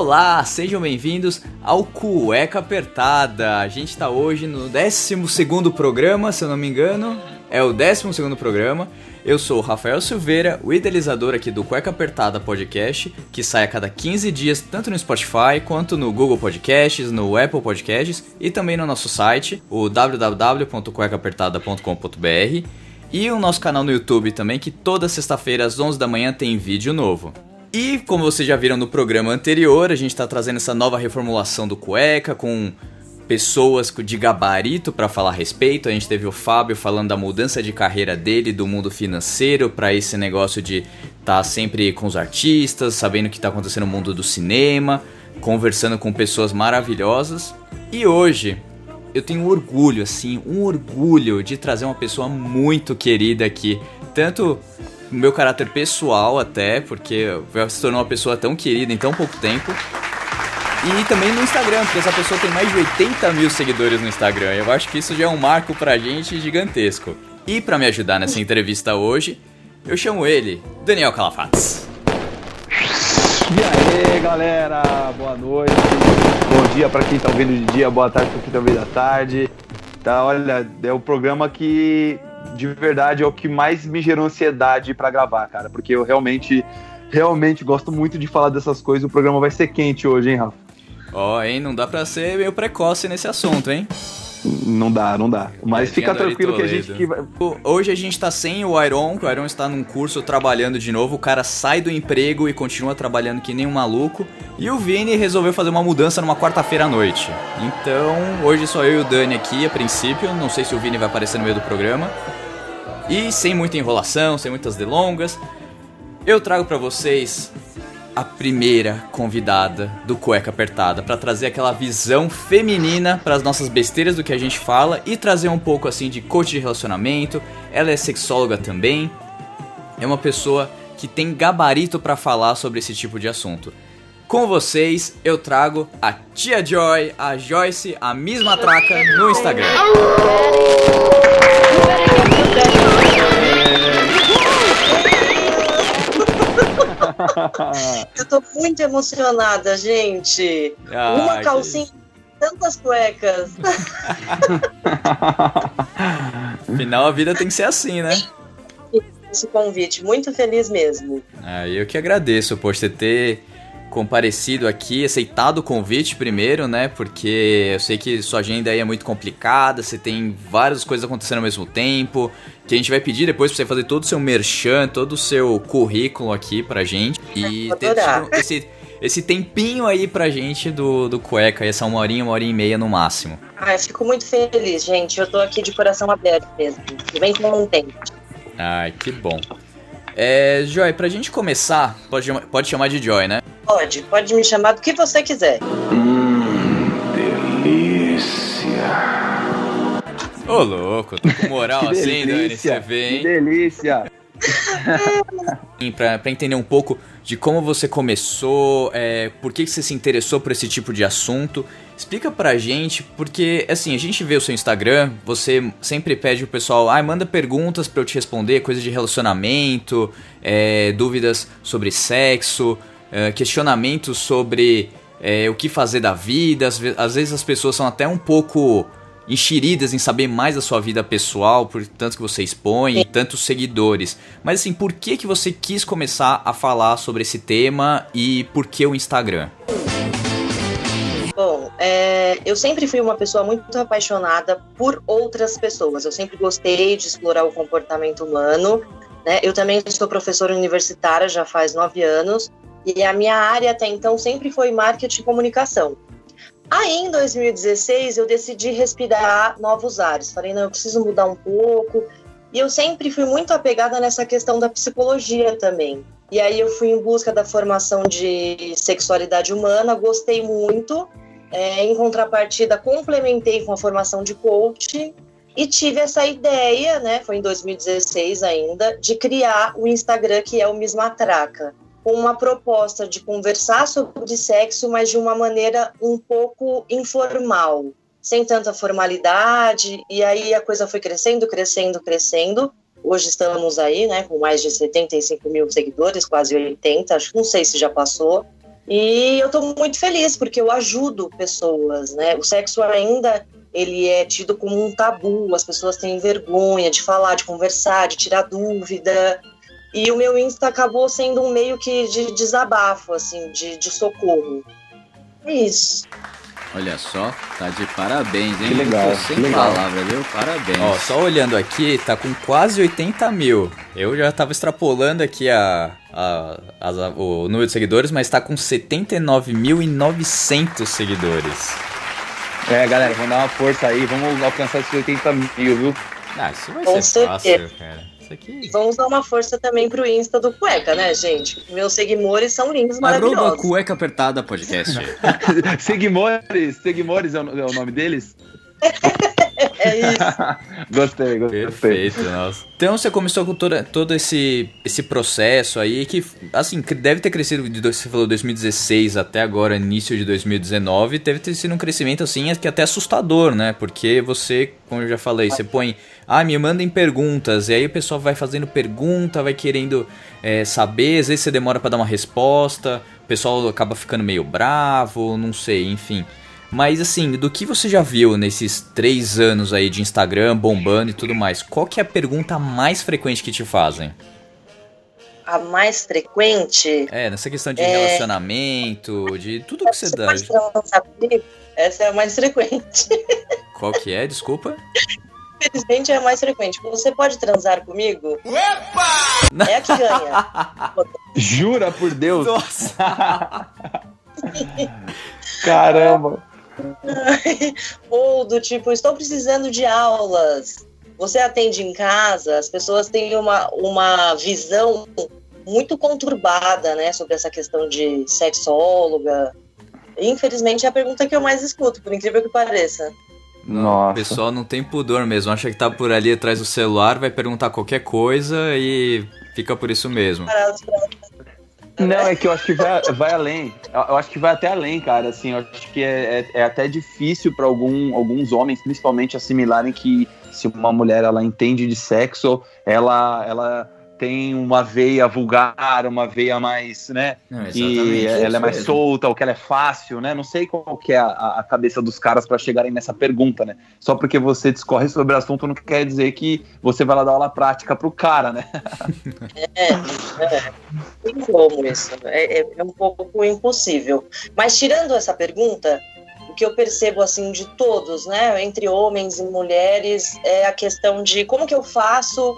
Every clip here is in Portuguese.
Olá, sejam bem-vindos ao Cueca Apertada. A gente tá hoje no 12 programa, se eu não me engano. É o 12 programa. Eu sou o Rafael Silveira, o idealizador aqui do Cueca Apertada Podcast, que sai a cada 15 dias tanto no Spotify quanto no Google Podcasts, no Apple Podcasts e também no nosso site, o www.cuecaapertada.com.br. E o nosso canal no YouTube também, que toda sexta-feira às 11 da manhã tem vídeo novo. E como vocês já viram no programa anterior, a gente está trazendo essa nova reformulação do Cueca com pessoas de gabarito para falar a respeito. A gente teve o Fábio falando da mudança de carreira dele do mundo financeiro para esse negócio de estar tá sempre com os artistas, sabendo o que está acontecendo no mundo do cinema, conversando com pessoas maravilhosas. E hoje eu tenho orgulho, assim, um orgulho de trazer uma pessoa muito querida aqui, tanto meu caráter pessoal até, porque se tornou uma pessoa tão querida em tão pouco tempo. E também no Instagram, porque essa pessoa tem mais de 80 mil seguidores no Instagram. Eu acho que isso já é um marco pra gente gigantesco. E para me ajudar nessa entrevista hoje, eu chamo ele, Daniel Calafates. E aí, galera, boa noite. Bom dia para quem tá ouvindo de dia, boa tarde para quem tá ouvindo da tarde. Tá, olha, é o programa que de verdade é o que mais me gerou ansiedade para gravar, cara, porque eu realmente realmente gosto muito de falar dessas coisas. O programa vai ser quente hoje, hein, Rafa? Ó, oh, hein, não dá pra ser meio precoce nesse assunto, hein? Não dá, não dá. Mas fica tranquilo que a gente que vai... Hoje a gente tá sem o Iron, que o Iron está num curso trabalhando de novo. O cara sai do emprego e continua trabalhando que nem um maluco. E o Vini resolveu fazer uma mudança numa quarta-feira à noite. Então, hoje só eu e o Dani aqui, a princípio. Não sei se o Vini vai aparecer no meio do programa. E sem muita enrolação, sem muitas delongas, eu trago para vocês a primeira convidada do Cueca Apertada para trazer aquela visão feminina para as nossas besteiras do que a gente fala e trazer um pouco assim de coach de relacionamento. Ela é sexóloga também. É uma pessoa que tem gabarito para falar sobre esse tipo de assunto. Com vocês, eu trago a Tia Joy, a Joyce, a mesma traca no Instagram. Eu tô muito emocionada, gente. Ah, Uma calcinha, que... tantas cuecas. Afinal, a vida tem que ser assim, né? Esse convite, muito feliz mesmo. Ah, eu que agradeço por você ter comparecido aqui, aceitado o convite primeiro, né? Porque eu sei que sua agenda aí é muito complicada, você tem várias coisas acontecendo ao mesmo tempo, que a gente vai pedir depois pra você fazer todo o seu merchan, todo o seu currículo aqui pra gente. E ter esse, esse tempinho aí pra gente do, do cueca, essa uma horinha, uma hora e meia no máximo. Ah, eu fico muito feliz, gente. Eu tô aqui de coração aberto mesmo. Bem contente. Ai, que bom. É, Joy, pra gente começar, pode, pode chamar de Joy, né? Pode, pode me chamar do que você quiser. Hum, delícia. Ô, louco, tô com moral assim, Dani, você vê, hein? Que delícia. pra, pra entender um pouco de como você começou, é, por que, você se interessou por esse tipo de assunto. Explica pra gente, porque assim, a gente vê o seu Instagram, você sempre pede pro pessoal, ah, manda perguntas para eu te responder, coisas de relacionamento, é, dúvidas sobre sexo, é, questionamentos sobre é, o que fazer da vida. Às, às vezes as pessoas são até um pouco enxeridas em saber mais da sua vida pessoal, por tanto que você expõe, e tantos seguidores. Mas assim, por que que você quis começar a falar sobre esse tema e por que o Instagram? Bom, é, eu sempre fui uma pessoa muito apaixonada por outras pessoas. Eu sempre gostei de explorar o comportamento humano. Né? Eu também sou professora universitária já faz nove anos e a minha área até então sempre foi marketing e comunicação. Aí em 2016 eu decidi respirar novos ares. Falei, não, eu preciso mudar um pouco. E eu sempre fui muito apegada nessa questão da psicologia também. E aí eu fui em busca da formação de sexualidade humana, gostei muito. É, em contrapartida, complementei com a formação de coach e tive essa ideia, né? Foi em 2016 ainda, de criar o Instagram que é o Mismatraca, com uma proposta de conversar sobre sexo, mas de uma maneira um pouco informal, sem tanta formalidade. E aí a coisa foi crescendo, crescendo, crescendo. Hoje estamos aí, né, com mais de 75 mil seguidores, quase 80, acho, não sei se já passou. E eu estou muito feliz porque eu ajudo pessoas, né? O sexo ainda ele é tido como um tabu, as pessoas têm vergonha de falar, de conversar, de tirar dúvida. E o meu Insta acabou sendo um meio que de desabafo, assim, de, de socorro. É isso. Olha só, tá de parabéns, hein? Que legal, sem que legal. palavra, viu? Parabéns. Ó, só olhando aqui, tá com quase 80 mil. Eu já tava extrapolando aqui a, a- as- a- o número de seguidores, mas tá com 79.900 seguidores. É, galera, vamos dar uma força aí, vamos alcançar esses 80 mil, viu? Ah, isso vai Com ser fácil, certeza. cara. Isso aqui. Vamos dar uma força também pro Insta do Cueca, né, gente? Meus seguidores são lindos, Arroba maravilhosos. cueca apertada podcast. Seguimores, Seguimores é o, é o nome deles? É isso. Gostei, gostei. Perfeito, nossa. Então você começou com toda, todo esse, esse processo aí que, assim, que deve ter crescido de, você falou 2016 até agora, início de 2019, deve ter sido um crescimento, assim, que até assustador, né? Porque você, como eu já falei, você põe, ah, me mandem perguntas, e aí o pessoal vai fazendo pergunta, vai querendo é, saber, às vezes você demora pra dar uma resposta, o pessoal acaba ficando meio bravo, não sei, enfim. Mas assim, do que você já viu nesses três anos aí de Instagram, bombando e tudo mais, qual que é a pergunta mais frequente que te fazem? A mais frequente. É, nessa questão de É. relacionamento, de tudo que você Você dá. pode transar comigo? Essa é a mais frequente. Qual que é, desculpa? Infelizmente é a mais frequente. Você pode transar comigo? É a que ganha. Jura por Deus? Nossa! Caramba. Ou do tipo, estou precisando de aulas. Você atende em casa, as pessoas têm uma, uma visão muito conturbada, né, sobre essa questão de sexóloga. Infelizmente é a pergunta que eu mais escuto, por incrível que pareça. Nossa. O pessoal não tem pudor mesmo, acha que tá por ali atrás do celular, vai perguntar qualquer coisa e fica por isso mesmo. Parados pra- Não, é que eu acho que vai, vai além. Eu acho que vai até além, cara. Assim, eu acho que é, é- é até difícil para algum, alguns homens, principalmente, assimilarem que se uma mulher ela entende de sexo, ela, ela tem uma veia vulgar, uma veia mais, né? Não, que ela é mais mesmo. solta, ou que ela é fácil, né? Não sei qual que é a, a cabeça dos caras para chegarem nessa pergunta, né? Só porque você discorre sobre o assunto não quer dizer que você vai lá dar aula prática pro cara, né? É, é. Tem como isso. É, é- é um pouco impossível. Mas tirando essa pergunta, o que eu percebo assim de todos, né, entre homens e mulheres, é a questão de como que eu faço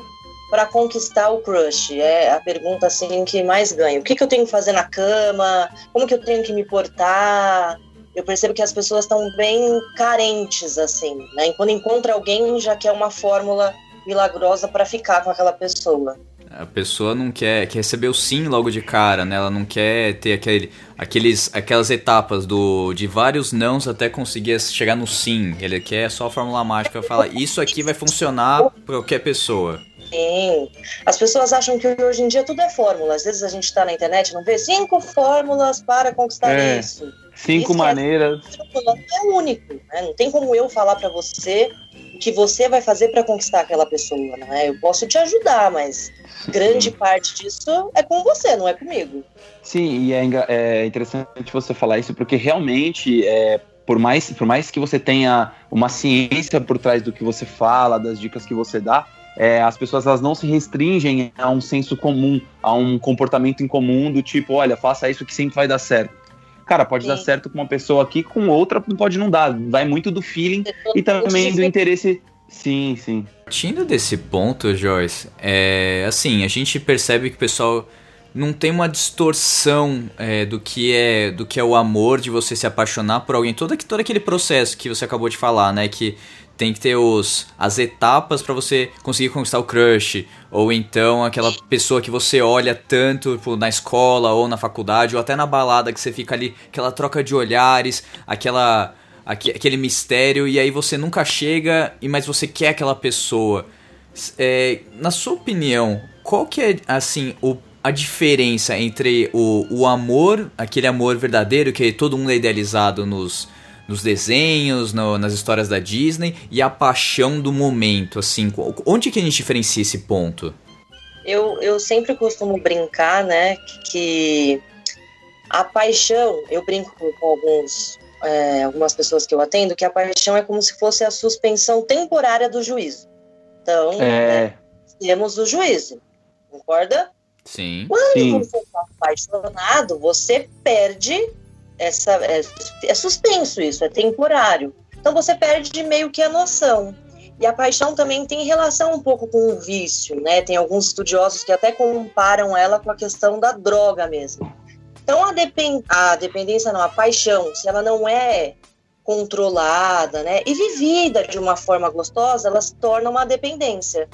para conquistar o crush. É a pergunta assim que mais ganha. O que, que eu tenho que fazer na cama? Como que eu tenho que me portar? Eu percebo que as pessoas estão bem carentes assim, né? E quando encontra alguém já quer uma fórmula milagrosa para ficar com aquela pessoa. A pessoa não quer, quer receber o sim logo de cara, né? Ela não quer ter aquele, aqueles, aquelas etapas do, de vários nãos até conseguir chegar no sim. Ele quer só a fórmula mágica, fala isso aqui vai funcionar pra qualquer pessoa. Sim. As pessoas acham que hoje em dia tudo é fórmula. Às vezes a gente está na internet e não vê cinco fórmulas para conquistar É. isso. Cinco Isso é- maneiras. É único. Né? Não tem como eu falar para você o que você vai fazer para conquistar aquela pessoa. Não é? Eu posso te ajudar, mas grande parte disso é com você, não é comigo. Sim, e é, é interessante você falar isso, porque realmente, é, por, mais, por mais que você tenha uma ciência por trás do que você fala, das dicas que você dá, é, as pessoas elas não se restringem a um senso comum, a um comportamento em comum do tipo, olha, faça isso que sempre vai dar certo. Cara, pode Sim. dar certo com uma pessoa aqui, com outra pode não dar. Vai muito do feeling e também do interesse. Sim, sim. Partindo desse ponto, Joyce, é assim, a gente percebe que o pessoal não tem uma distorção é, do que é do que é o amor de você se apaixonar por alguém todo, todo aquele processo que você acabou de falar né que tem que ter os, as etapas para você conseguir conquistar o crush ou então aquela pessoa que você olha tanto tipo, na escola ou na faculdade ou até na balada que você fica ali aquela troca de olhares aquela aque- aquele mistério e aí você nunca chega mas você quer aquela pessoa. É, na sua opinião, qual que é, assim, o, a diferença entre o, o amor, aquele amor verdadeiro que todo mundo é idealizado nos, nos desenhos, no- nas histórias da Disney, e a paixão do momento, assim, onde que a gente diferencia esse ponto? Eu, eu sempre costumo brincar, né, que a paixão, eu brinco com, alguns, é, algumas pessoas que eu atendo, que a paixão é como se fosse a suspensão temporária do juízo. Então, né, É, temos o juízo, concorda? Sim. Quando Sim. você está apaixonado, você perde essa. É, é suspenso isso, é temporário. Então você perde meio que a noção. E a paixão também tem relação um pouco com o vício, né? Tem alguns estudiosos que até comparam ela com a questão da droga mesmo. Então a, depen a dependência, não, a paixão, se ela não é controlada, né, e vivida de uma forma gostosa, ela se torna uma dependência.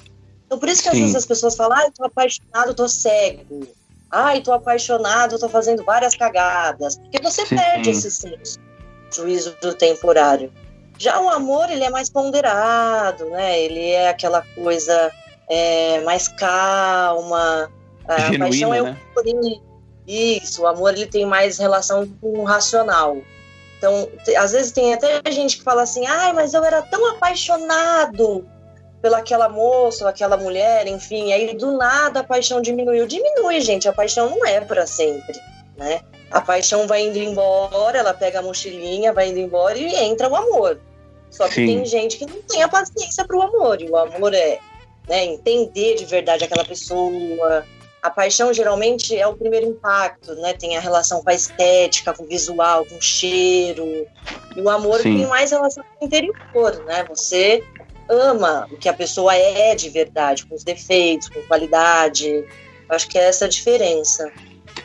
Então por isso que às vezes as pessoas falam, ai, tô apaixonado, tô cego. Ai, tô apaixonado, tô fazendo várias cagadas. Porque você Sim. perde esse senso, juízo do temporário. Já o amor, ele é mais ponderado, né? Ele é aquela coisa é, mais calma. A Genuíno, paixão é né? isso, o amor ele tem mais relação com o racional. Então, às vezes tem até gente que fala assim: "Ai, mas eu era tão apaixonado pelaquela moça aquela mulher, enfim, aí do nada a paixão diminuiu". Diminui, gente, a paixão não é para sempre, né? A paixão vai indo embora, ela pega a mochilinha, vai indo embora e entra o amor. Só que Sim. tem gente que não tem a paciência pro amor, e o amor é, né, entender de verdade aquela pessoa, a paixão geralmente é o primeiro impacto, né? Tem a relação com a estética, com o visual, com o cheiro. E o amor Sim. tem mais relação com o interior, né? Você ama o que a pessoa é de verdade, com os defeitos, com qualidade. Acho que é essa a diferença.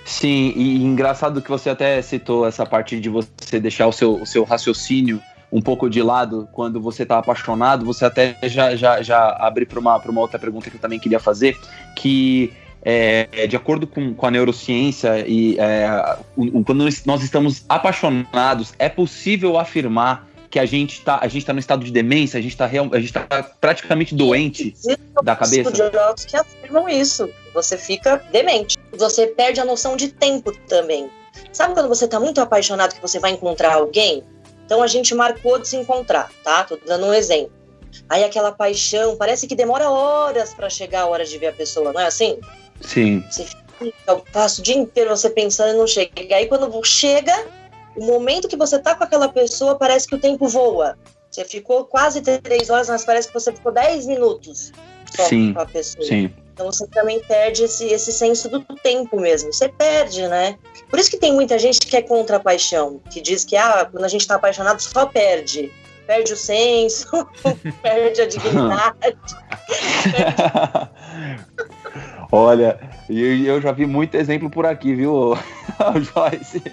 Sim, e engraçado que você até citou essa parte de você deixar o seu, o seu raciocínio um pouco de lado quando você está apaixonado, você até já, já, já abre para uma, uma outra pergunta que eu também queria fazer, que é, de acordo com, com a neurociência e é, o- o- quando nós estamos apaixonados, é possível afirmar que a gente está a gente tá no estado de demência, a gente está a gente tá praticamente doente da cabeça. estudiosos que afirmam isso. Você fica demente. Você perde a noção de tempo também. Sabe quando você está muito apaixonado que você vai encontrar alguém? Então a gente marcou de se encontrar, tá? Tô dando um exemplo. Aí aquela paixão, parece que demora horas para chegar a hora de ver a pessoa, não é assim? Sim, Você fica, passa o dia inteiro você pensando e não chega. E aí quando chega, o momento que você tá com aquela pessoa, parece que o tempo voa. Você ficou quase três horas, mas parece que você ficou dez minutos só Sim, com a pessoa. sim. Então você também perde esse, esse senso do tempo mesmo. Você perde, né? Por isso que tem muita gente que é contra a paixão, que diz que ah, quando a gente tá apaixonado só perde. Perde o senso, perde a dignidade. Olha, eu, eu já vi muito exemplo por aqui, viu, Joyce?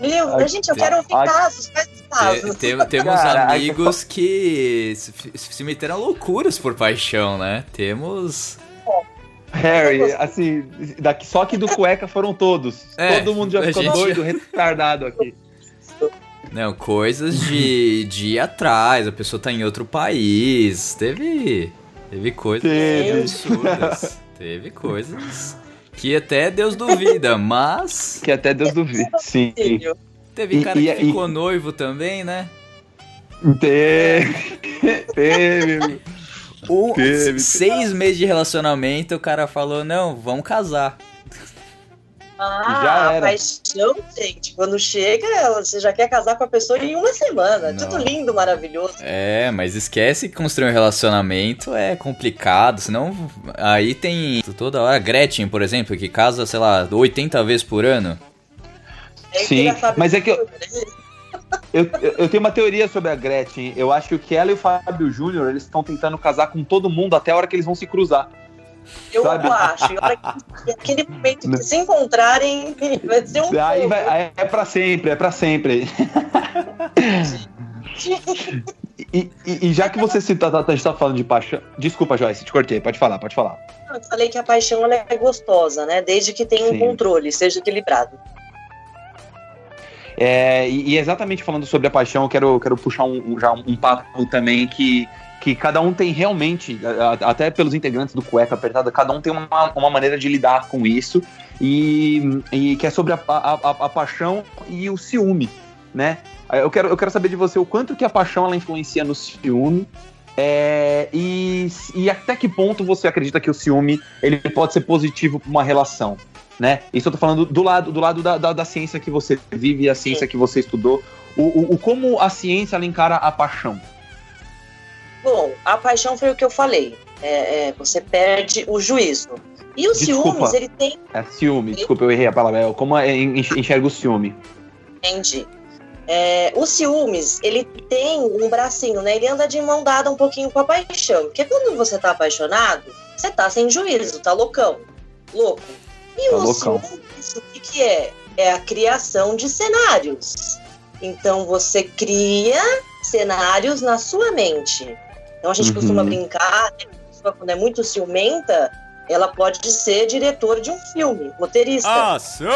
Viu? A gente, eu quero ouvir Ai. casos, Te- casos? tem- temos Caraca. amigos que se, se meteram a loucuras por paixão, né? Temos. Harry, assim, daqui, só que do cueca foram todos. É, Todo mundo já a ficou gente- doido, retardado aqui. Não, coisas de, de ir atrás, a pessoa tá em outro país. Teve. Teve coisas absurdas. Teve coisas que até Deus duvida, mas. Que até Deus duvida. Sim. Teve E- cara e- que e- ficou noivo também, né? Teve. Teve. Um, Teve. seis meses de relacionamento, o cara falou: não, vamos casar. Ah, Já a era. paixão, gente. Quando chega, ela- você já quer casar com a pessoa em uma semana. Não. Tudo lindo, maravilhoso. É, mas esquece que construir um relacionamento é complicado, senão aí tem toda hora Gretchen, por exemplo, que casa, sei lá, 80 vezes por ano. Aí Sim, mas é que eu- Júnior. Eu, eu- eu tenho uma teoria sobre a Gretchen. Eu acho que ela e o Fábio Júnior, eles estão tentando casar com todo mundo até a hora que eles vão se cruzar. Eu Sabe? acho. E que- aquele momento que se encontrarem, vai ser um Aí vai, aí é pra sempre, é pra sempre. E, e- e já que você cita, tá, tá falando de paixão. Desculpa, Joyce, te cortei, pode falar, pode falar. Eu falei que a paixão é gostosa, né? Desde que tenha um Sim. controle, seja equilibrado. É, e, e exatamente falando sobre a paixão, eu quero, quero puxar um, um- já um papo também que, que cada um tem realmente, até pelos integrantes do Cueca Apertada, cada um tem uma, uma maneira de lidar com isso, e, e que é sobre a, a, a- paixão e o ciúme, né? Eu quero, eu quero saber de você o quanto que a paixão ela influencia no ciúme, é, e, e até que ponto você acredita que o ciúme ele pode ser positivo para uma relação? né? Isso eu tô falando do lado, do lado da, da, da ciência que você vive a ciência que você estudou. O, o, o como a ciência ela encara a paixão. Bom, a paixão foi o que eu falei. É, é, você perde o juízo. E o Desculpa. ciúmes, ele tem. É ciúme, desculpa, eu errei a palavra. É, como é, enx- enxerga o ciúme. Entendi. É, o ciúmes, ele tem um bracinho, né? Ele anda de mão dada um pouquinho com a paixão. Porque quando você tá apaixonado, você tá sem juízo, tá loucão. Louco. E Tá o loucão. ciúmes, o que, que é? É a criação de cenários. Então você cria cenários na sua mente. Então a gente Uhum. costuma brincar, né? A pessoa, quando é muito ciumenta, ela pode ser diretor de um filme, roteirista.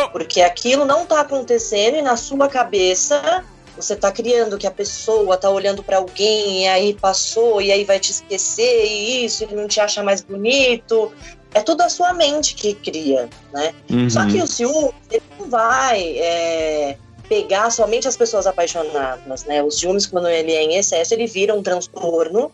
Porque aquilo não tá acontecendo e na sua cabeça você tá criando que a pessoa tá olhando pra alguém e aí passou e aí vai te esquecer e isso, ele não te acha mais bonito. É tudo a sua mente que cria, né? Só Uhum. que o ciúme, ele não vai é, pegar somente as pessoas apaixonadas, né? O ciúmes, quando ele é em excesso, ele vira um transtorno,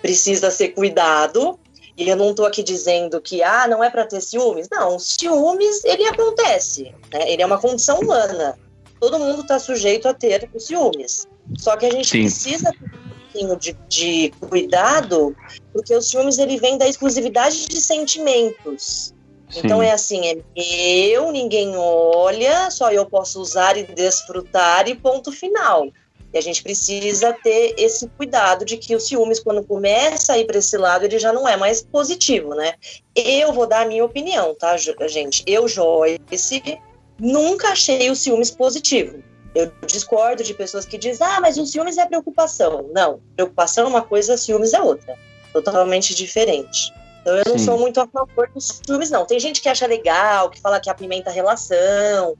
precisa ser cuidado. E eu não tô aqui dizendo que, ah, não é para ter ciúmes. Não, ciúmes, ele acontece, né? Ele é uma condição humana. Todo mundo tá sujeito a ter os ciúmes. Só que a gente Sim. precisa ter um pouquinho de, de cuidado, porque os ciúmes, ele vem da exclusividade de sentimentos. Então Sim. é assim, é meu, ninguém olha, só eu posso usar e desfrutar e ponto final. E a gente precisa ter esse cuidado de que o ciúmes, quando começa a ir para esse lado, ele já não é mais positivo, né? Eu vou dar a minha opinião, tá, gente? Eu, Joyce, nunca achei o ciúmes positivo. Eu discordo de pessoas que dizem, ah, mas o ciúmes é preocupação. Não, preocupação é uma coisa, ciúmes é outra. Totalmente diferente. Então eu não Sim. sou muito a favor dos ciúmes, não. Tem gente que acha legal, que fala que apimenta a relação.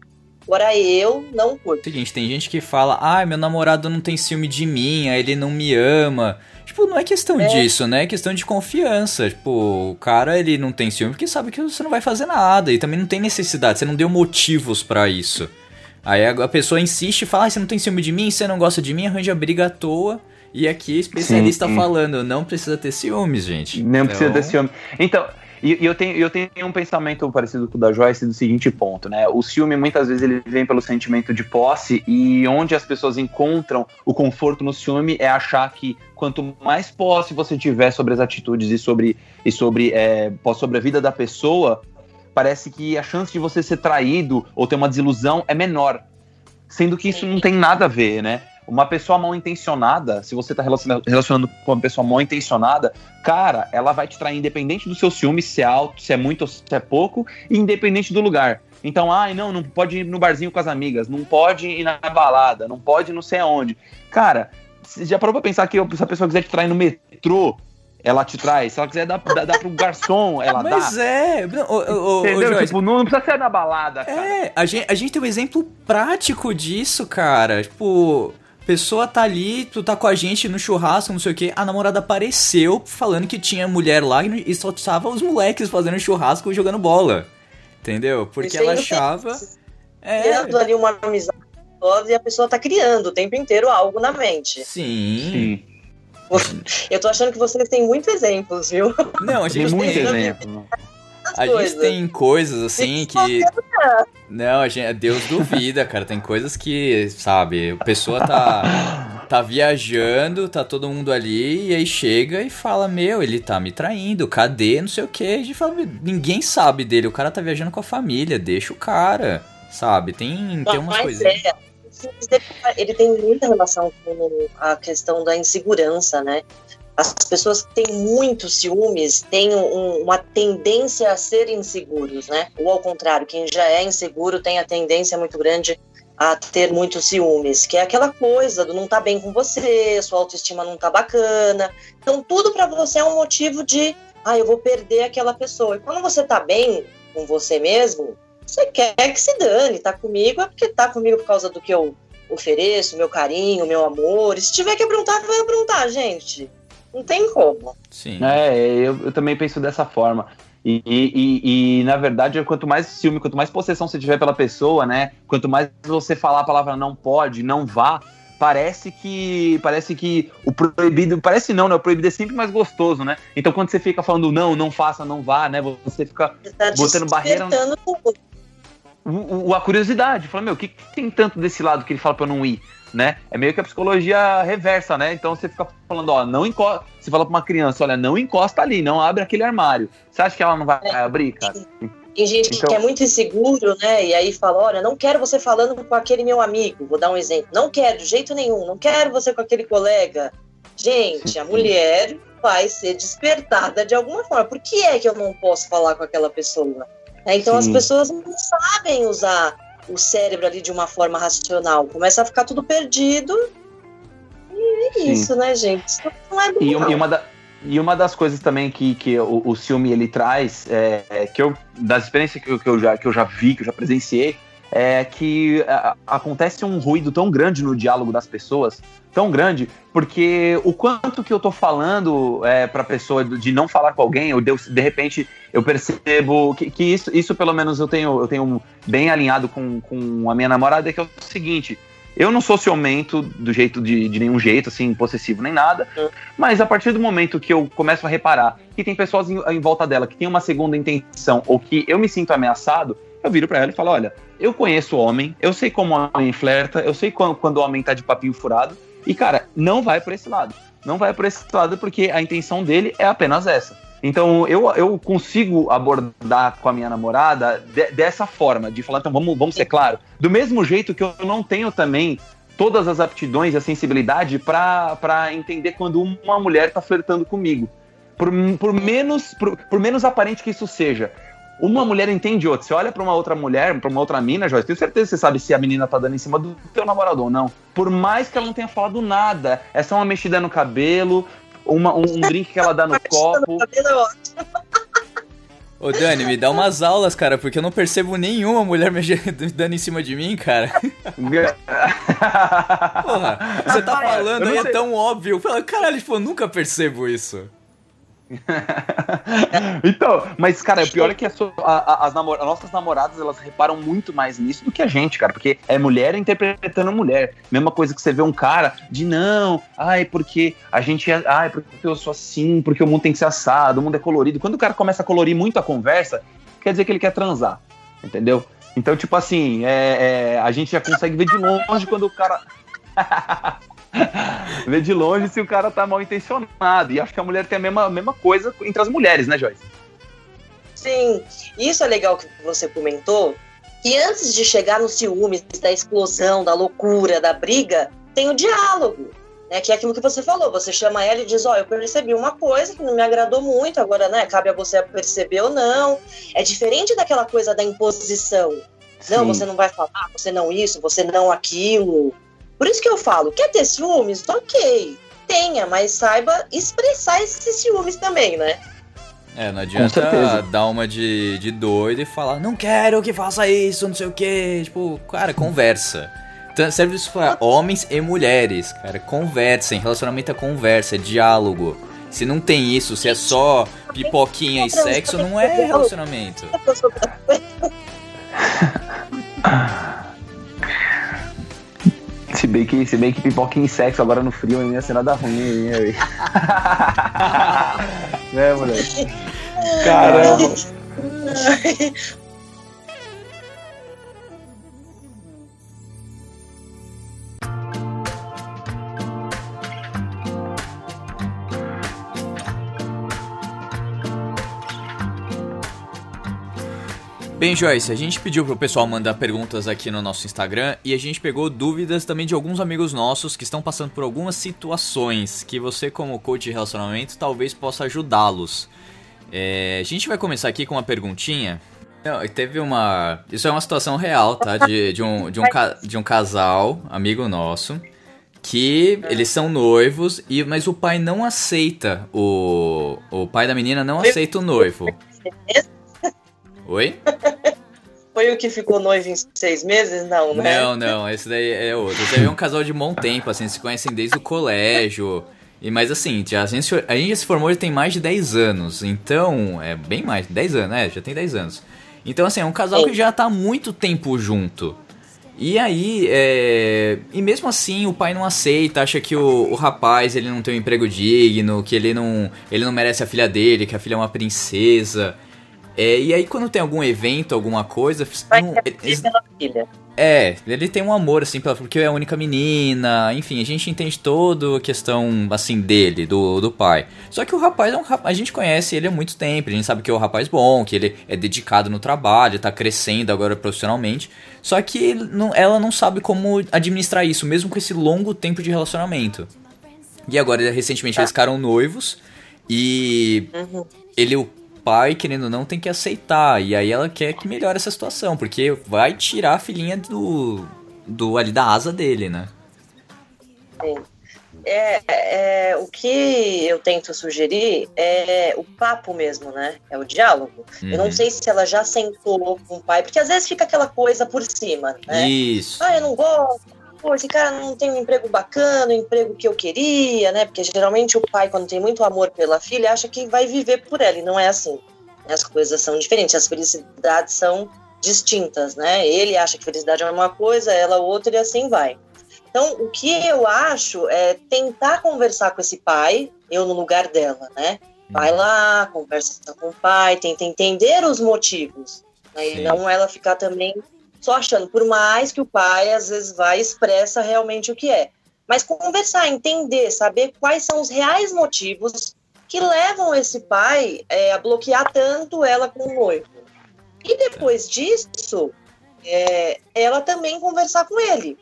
Agora eu não curto. Seguinte, tem gente que fala, ah, meu namorado não tem ciúme de mim, aí ele não me ama. Tipo, não é questão É. disso, né? É questão de confiança. Tipo, o cara, ele não tem ciúme porque sabe que você não vai fazer nada. E também não tem necessidade, você não deu motivos pra isso. Aí a pessoa insiste e fala, ah, você não tem ciúme de mim, você não gosta de mim, arranja briga à toa. E aqui, especialista Sim. falando, não precisa ter ciúmes, gente. Precisa Então, ter ciúme. Então, e, e eu, tenho, eu tenho um pensamento parecido com o da Joyce do seguinte ponto, né? O ciúme muitas vezes ele vem pelo sentimento de posse e onde as pessoas encontram o conforto no ciúme é achar que quanto mais posse você tiver sobre as atitudes e sobre, e sobre, é, sobre a vida da pessoa, parece que a chance de você ser traído ou ter uma desilusão é menor. Sendo que isso não tem nada a ver, né? Uma pessoa mal intencionada, se você tá relaciona- relacionando com uma pessoa mal intencionada, cara, ela vai te trair independente do seu ciúme, se é alto, se é muito ou se é pouco, e independente do lugar. Então, ai, não, não pode ir no barzinho com as amigas, não pode ir na balada, não pode não sei aonde. Cara, já parou pra pensar que se a pessoa quiser te trair no metrô, ela te traz. Se ela quiser dar, dar, dar pro garçom, ela Mas dá. é. Não, ô, ô, ô, Entendeu? Jorge, tipo, não, não precisa ser na balada, cara. É, a gente, a gente tem um exemplo prático disso, cara. Tipo, pessoa tá ali, tu tá com a gente no churrasco, não sei o que, a namorada apareceu falando que tinha mulher lá e só tava os moleques fazendo churrasco e jogando bola. Entendeu? Porque ela achava. É. Criando ali uma amizade gostosa e a pessoa tá criando o tempo inteiro algo na mente. Sim. Sim. Eu tô achando que vocês têm muitos exemplos, viu? Não, a Tem gente muito tem. A gente coisas. tem coisas assim que. Não, a gente, Deus duvida, cara. Tem coisas que, sabe, a pessoa tá, tá viajando, tá todo mundo ali, e aí chega e fala: Meu, ele tá me traindo, cadê? Não sei o que. A gente fala: ninguém sabe dele, o cara tá viajando com a família, deixa o cara, sabe? Tem, tem umas Mas coisinhas. é, ele tem muita relação com a questão da insegurança, né? As pessoas que têm muitos ciúmes têm um- uma tendência a ser inseguros, né? Ou ao contrário, quem já é inseguro tem a tendência muito grande a ter muitos ciúmes, que é aquela coisa do não tá bem com você, sua autoestima não tá bacana. Então tudo pra você é um motivo de, ah, eu vou perder aquela pessoa. E quando você tá bem com você mesmo, você quer que se dane, tá comigo é porque tá comigo por causa do que eu ofereço, meu carinho, meu amor. E se tiver que aprontar, vai aprontar, gente. Não tem como. Sim. É, eu, eu também penso dessa forma. E, e- e- e, na verdade, quanto mais ciúme, quanto mais possessão você tiver pela pessoa, né? Quanto mais você falar a palavra não pode, não vá, parece que. Parece que o proibido. Parece não, né? O proibido é sempre mais gostoso, né? Então quando você fica falando não, não faça, não vá, né? Você fica Você tá Botando barreira- o- o- a curiosidade, falando, meu, o que, que tem tanto desse lado que ele fala pra eu não ir, né? É meio que a psicologia reversa, né? Então você fica falando, ó, não encosta. Você fala pra uma criança, olha, não encosta ali, não abre aquele armário. Você acha que ela não vai abrir, cara? Tem gente que Então- é muito inseguro, né? E aí fala: olha, não quero você falando com aquele meu amigo. Vou dar um exemplo. Não quero, de jeito nenhum. Não quero você com aquele colega. Gente, a mulher vai ser despertada de alguma forma. Por que é que eu não posso falar com aquela pessoa? Né? Então as Sim. pessoas não sabem usar o cérebro ali de uma forma racional. Começa a ficar tudo perdido. E é Sim. isso, né, gente? Isso não é. E, e uma da- e uma das coisas também que, que o, o ciúme ele traz, é, é que eu, das experiências que eu, que, eu já, que eu já vi, que eu já presenciei, é que a- acontece um ruído tão grande no diálogo das pessoas, tão grande, porque o quanto que eu tô falando é, pra pessoa de não falar com alguém, ou de, eu- de repente eu percebo que, que isso, isso pelo menos eu tenho, eu tenho bem alinhado com, com a minha namorada, é que é o seguinte, eu não sou ciumento do jeito de, de nenhum jeito, assim, possessivo nem nada, mas a partir do momento que eu começo a reparar que tem pessoas em, em volta dela que tem uma segunda intenção ou que eu me sinto ameaçado, eu viro pra ela e falo: olha, eu conheço o homem, eu sei como o homem flerta, eu sei quando, quando o homem tá de papinho furado, e cara, não vai por esse lado. Não vai por esse lado porque a intenção dele é apenas essa. Então eu, eu consigo abordar com a minha namorada de- dessa forma, de falar, então vamos, vamos ser claro. Do mesmo jeito que eu não tenho também todas as aptidões e a sensibilidade para entender quando uma mulher tá flertando comigo. Por, por, menos, por, por menos aparente que isso seja. Uma mulher entende outra. Você olha pra uma outra mulher, pra uma outra mina, Joyce, tenho certeza que você sabe se a menina tá dando em cima do teu namorado ou não. Por mais que ela não tenha falado nada, é só uma mexida no cabelo, uma, um, um drink que ela dá no copo. Cabelo é. Ô Dani, me dá umas aulas, cara, porque eu não percebo nenhuma mulher mexendo, dando em cima de mim, cara. Porra, você tá falando aí, é tão óbvio. Caralho, tipo, eu nunca percebo isso. então, mas, cara, o pior é que a sua- a- a- as, namor- as nossas namoradas, elas reparam muito mais nisso do que a gente, cara, porque é mulher interpretando mulher. Mesma coisa que você vê um cara de não, ai, porque a gente é, ai, porque eu sou assim, porque o mundo tem que ser assado, o mundo é colorido. Quando o cara começa a colorir muito a conversa, quer dizer que ele quer transar, entendeu? Então, tipo assim, é, é, a gente já consegue ver de longe quando o cara. ver de longe se o cara tá mal intencionado. E acho que a mulher tem a mesma, mesma coisa entre as mulheres, né, Joyce? Sim, isso é legal que você comentou. E antes de chegar no ciúme, da explosão, da loucura, da briga, tem o diálogo. Né, que é aquilo que você falou, você chama ela e diz, ó, eu percebi uma coisa que não me agradou muito, agora, né, cabe a você perceber ou não. É diferente daquela coisa da imposição. Não, Sim. você não vai falar, você não isso, você não aquilo. Por isso que eu falo, quer ter ciúmes? Ok, tenha, mas saiba expressar esses ciúmes também, né? É, não adianta dar uma de, de doido e falar, não quero que faça isso, não sei o que. Tipo, cara, conversa. Então, serve isso pra homens e mulheres, cara. Conversem, relacionamento é conversa, é diálogo. Se não tem isso, se é só pipoquinha e sexo, não é relacionamento. Se bem que, se bem que pipoquinha em sexo agora no frio não ia ser nada ruim, aí. né, moleque? Caramba. Bem, Joyce, a gente pediu pro pessoal mandar perguntas aqui no nosso Instagram e a gente pegou dúvidas também de alguns amigos nossos que estão passando por algumas situações que você, como coach de relacionamento, talvez possa ajudá-los. É, a gente vai começar aqui com uma perguntinha. Não, teve uma. Isso é uma situação real, tá? De, de, um, de, um, de um casal, amigo nosso, que eles são noivos, e mas o pai não aceita o. O pai da menina não aceita o noivo. Oi? Foi o que ficou noivo em seis meses? Não, né? Não, não, esse daí é outro. Esse daí é um casal de bom tempo, assim, se conhecem desde o colégio. E, mas assim, a, gente, a gente se formou já tem mais de 10 anos. Então, é bem mais, 10 anos, né? Já tem 10 anos. Então, assim, é um casal que já tá há muito tempo junto. E aí, é... E mesmo assim, o pai não aceita, acha que o, o rapaz, ele não tem um emprego digno, que ele não, ele não merece a filha dele, que a filha é uma princesa. É, e aí, quando tem algum evento, alguma coisa... Vai não- eles- pela filha. é, ele tem um amor, assim, pela, porque é a única menina, enfim, a gente entende toda a questão, assim, dele, do, do pai. Só que o rapaz é um rapaz, a gente conhece ele há muito tempo, a gente sabe que é um rapaz bom, que ele é dedicado no trabalho, tá crescendo agora profissionalmente. Só que não- ela não sabe como administrar isso, mesmo com esse longo tempo de relacionamento. E agora, recentemente, eles ficaram noivos e Uhum. ele, o pai, querendo ou não, tem que aceitar. E aí ela quer que melhore essa situação, porque vai tirar a filhinha do. do ali da asa dele, né? É, é, o que eu tento sugerir é o papo mesmo, né? É o diálogo. Eu não Uhum. sei se ela já sentou com o pai, porque às vezes fica aquela coisa por cima, né? Isso. Ah, eu não gosto. Pô, esse cara não tem um emprego bacana, um emprego que eu queria, né? Porque geralmente o pai, quando tem muito amor pela filha, acha que vai viver por ela. E não é assim. As coisas são diferentes, as felicidades são distintas, né? Ele acha que felicidade é uma coisa, ela outra e assim vai. Então, o que eu acho é tentar conversar com esse pai, eu no lugar dela, né? Vai lá, conversa com o pai, tenta entender os motivos. Né? E não ela ficar também só achando, por mais que o pai às vezes vai expressa realmente o que é. Mas conversar, entender, saber quais são os reais motivos que levam esse pai é, a bloquear tanto ela com o noivo. E depois disso, é, ela também conversar com ele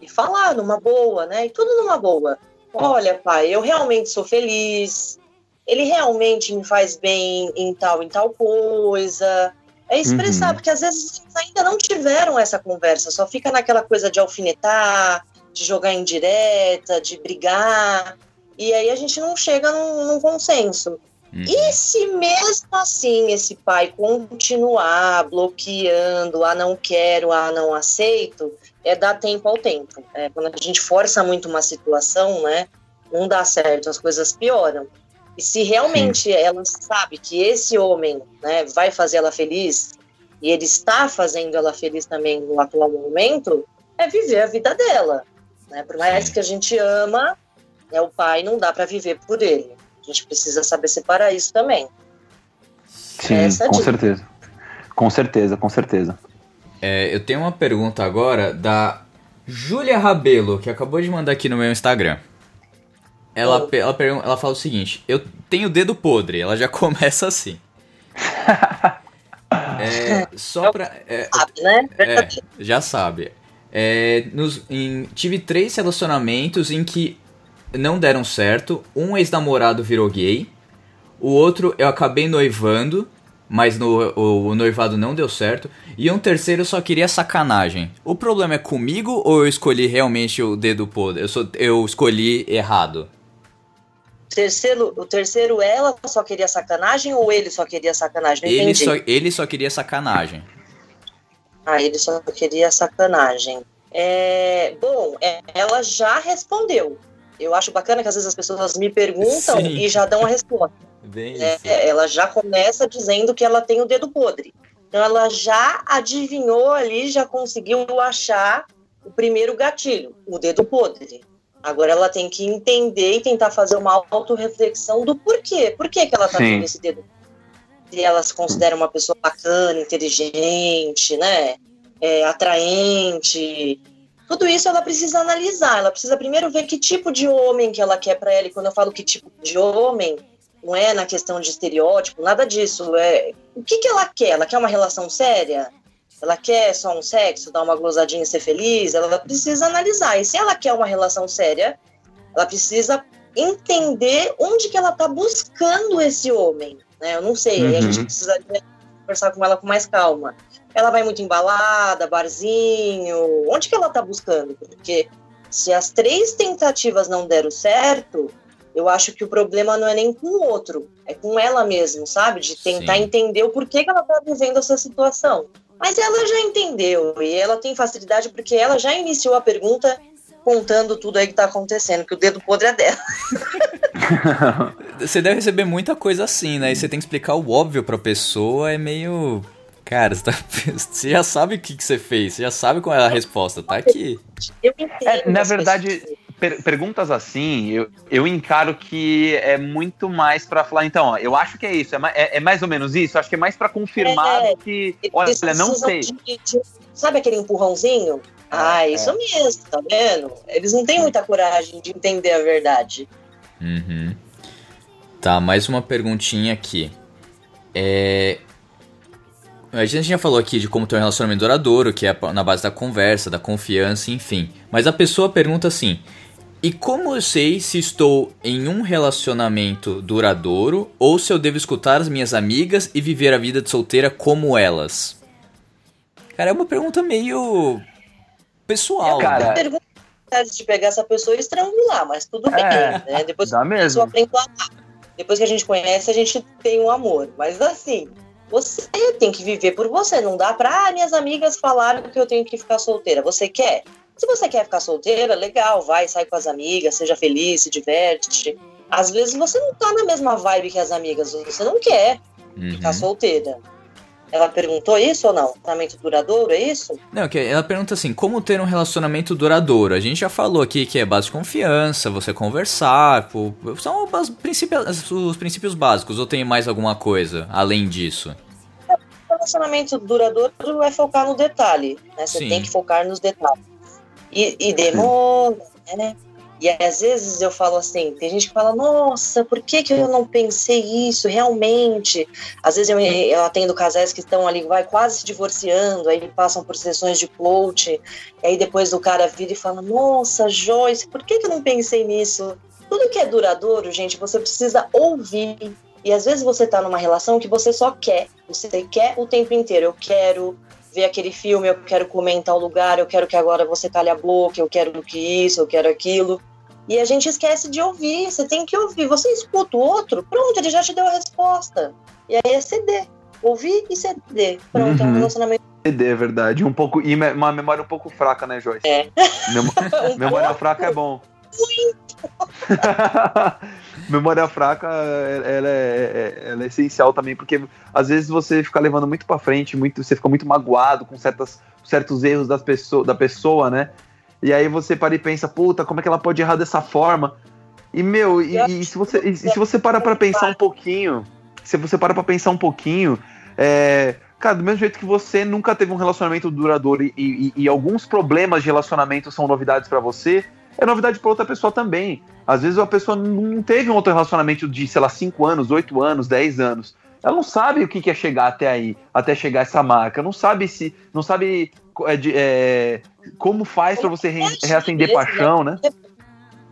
e falar numa boa, né? E tudo numa boa. Olha, pai, eu realmente sou feliz. Ele realmente me faz bem em tal em tal coisa. É expressar, Uhum. porque às vezes eles ainda não tiveram essa conversa, só fica naquela coisa de alfinetar, de jogar em direta, de brigar. E aí a gente não chega num, num consenso. Uhum. E se mesmo assim esse pai continuar bloqueando, ah, não quero, ah, não aceito, é dar tempo ao tempo. É, quando a gente força muito uma situação, né, não dá certo, as coisas pioram. E se realmente ela sabe que esse homem né, vai fazer ela feliz, e ele está fazendo ela feliz também no atual momento, é viver a vida dela. Né? Por mais Sim. que a gente ama, né, o pai não dá para viver por ele. A gente precisa saber separar isso também. Sim, Essa é a com dica. certeza. Com certeza, com certeza. É, eu tenho uma pergunta agora da Júlia Rabelo, que acabou de mandar aqui no meu Instagram. Ela, ela, pergun- ela fala o seguinte: Eu tenho o dedo podre. Ela já começa assim. É, só pra. é, Sabe, né? É, já sabe. É, nos- em- tive três relacionamentos em que não deram certo. Um ex-namorado virou gay. O outro eu acabei noivando, mas no, o, o noivado não deu certo. E um terceiro eu só queria sacanagem. O problema é comigo ou eu escolhi realmente o dedo podre? Eu, sou, eu escolhi errado. Terceiro, o terceiro, ela só queria sacanagem ou ele só queria sacanagem? Ele só, ele só queria sacanagem. Ah, ele só queria sacanagem. É, bom, é, ela já respondeu. Eu acho bacana que às vezes as pessoas me perguntam Sim. e já dão a resposta. Bem isso. Ela já começa dizendo que ela tem o dedo podre. Então ela já adivinhou ali, já conseguiu achar o primeiro gatilho, o dedo podre. Agora ela tem que entender e tentar fazer uma autorreflexão do porquê. Por que, que ela tá Sim. esse dedo? Se ela se considera uma pessoa bacana, inteligente, né? É, atraente. Tudo isso ela precisa analisar. Ela precisa primeiro ver que tipo de homem que ela quer para ela. E quando eu falo que tipo de homem, não é na questão de estereótipo, nada disso. É o que, que ela quer? Ela quer uma relação séria? Ela quer só um sexo, dar uma gozadinha e ser feliz? Ela precisa analisar. E se ela quer uma relação séria, ela precisa entender onde que ela está buscando esse homem. Né? Eu não sei, aí a gente Uhum. precisa conversar com ela com mais calma. Ela vai muito embalada, barzinho, onde que ela está buscando? Porque se as três tentativas não deram certo, eu acho que o problema não é nem com o outro, é com ela mesmo, sabe? De tentar Sim. entender o porquê que ela está vivendo essa situação. Mas ela já entendeu e ela tem facilidade porque ela já iniciou a pergunta contando tudo aí que tá acontecendo, que o dedo podre é dela. Você deve receber muita coisa assim, né? E você tem que explicar o óbvio pra pessoa, é meio. Cara, você, tá- você já sabe o que, que você fez, você já sabe qual é a resposta, tá aqui. Eu entendo É, na verdade, pessoas. Per- perguntas assim, eu, eu encaro que é muito mais pra falar, então, ó, eu acho que é isso, é, ma- é- é mais ou menos isso, acho que é mais pra confirmar É, do que, olha, não sei. de- de- sabe aquele empurrãozinho? Ah, É, isso mesmo, tá vendo? Eles não têm muita coragem de entender a verdade. Uhum. Tá, mais uma perguntinha aqui. É. A gente já falou aqui de como ter um relacionamento duradouro, que é na base da conversa, da confiança, enfim. Mas a pessoa pergunta assim: E como eu sei se estou em um relacionamento duradouro ou se eu devo escutar as minhas amigas e viver a vida de solteira como elas? Cara, é uma pergunta meio pessoal. É, cara, né? Pergunta de pegar essa pessoa e estrangular, mas tudo bem, É, né? Depois Dá que a pessoa mesmo. aprende a amar. Depois que a gente conhece, a gente tem um amor. Mas assim, você tem que viver por você. Não dá pra, ah, minhas amigas falaram que eu tenho que ficar solteira. Você quer? Se você quer ficar solteira, legal, vai, sai com as amigas, seja feliz, se diverte. Às vezes você não tá na mesma vibe que as amigas, você não quer ficar Uhum. solteira. Ela perguntou isso ou não? Relacionamento duradouro, é isso? Não, que ela pergunta assim, como ter um relacionamento duradouro? A gente já falou aqui que é base de confiança, você conversar, pô, são as princípios, os princípios básicos, ou tem mais alguma coisa além disso? relacionamento duradouro é focar no detalhe, né? Você Sim. tem que focar nos detalhes. E, e demora, né? E às vezes eu falo assim, tem gente que fala, nossa, por que, que eu não pensei isso realmente? Às vezes eu, eu atendo casais que estão ali, vai quase se divorciando, aí passam por sessões de coach, e aí depois o cara vira e fala, nossa, Joyce, por que, que eu não pensei nisso? Tudo que é duradouro, gente, você precisa ouvir. E às vezes você tá numa relação que você só quer. Você quer o tempo inteiro. Eu quero ver aquele filme, eu quero comer em tal lugar, eu quero que agora você calhe a boca, eu quero que isso, eu quero aquilo. E a gente esquece de ouvir. Você tem que ouvir. Você escuta o outro, pronto, ele já te deu a resposta. E aí é ceder. Ouvir e ceder. Pronto, é um Uhum. relacionamento. CD, é verdade. Um pouco, e uma memória um pouco fraca, né, Joyce? É. Memo- memória fraca é bom. memória fraca, ela é, é- ela é essencial também, porque às vezes você fica levando muito pra frente, muito, você fica muito magoado com certas, certos erros das pessoa, da pessoa, né? E aí você para e pensa, puta, como é que ela pode errar dessa forma? E, meu, e, e se você, e se você para pra pensar um pouquinho, se você para pra pensar um pouquinho, é, cara, do mesmo jeito que você nunca teve um relacionamento duradouro e, e- e alguns problemas de relacionamento são novidades pra você, é novidade pra outra pessoa também. Às vezes a pessoa não teve um outro relacionamento de, sei lá, 5 anos, 8 anos, 10 anos. Ela não sabe o que é chegar até aí, até chegar essa marca. Não sabe se. Não sabe é, é, como faz pra você re- reacender paixão, né?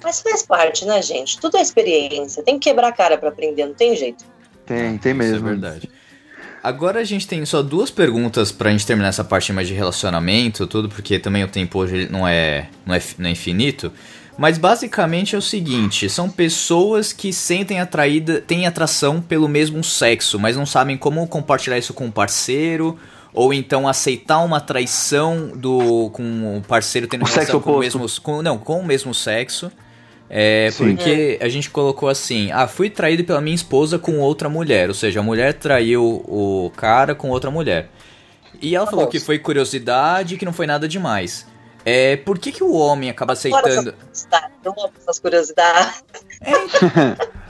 Mas faz parte, né, gente? Tudo é experiência. Tem que quebrar a cara pra aprender, não tem jeito. Tem, tem Isso mesmo. é verdade. Agora a gente tem só duas perguntas pra gente terminar essa parte mais de relacionamento, tudo, porque também o tempo hoje não é, não é, não é infinito. Mas basicamente é o seguinte, são pessoas que sentem atraída, têm atração pelo mesmo sexo, mas não sabem como compartilhar isso com o parceiro, ou então aceitar uma traição do com o parceiro tendo O relação sexo com o mesmo com, não, com o mesmo sexo. É, Sim. porque a gente colocou assim, ah, fui traído pela minha esposa com outra mulher, ou seja, a mulher traiu o cara com outra mulher. E ela falou Nossa. que foi curiosidade, que não foi nada demais. É, por que que o homem acaba aceitando... essas curiosidades, essas curiosidades.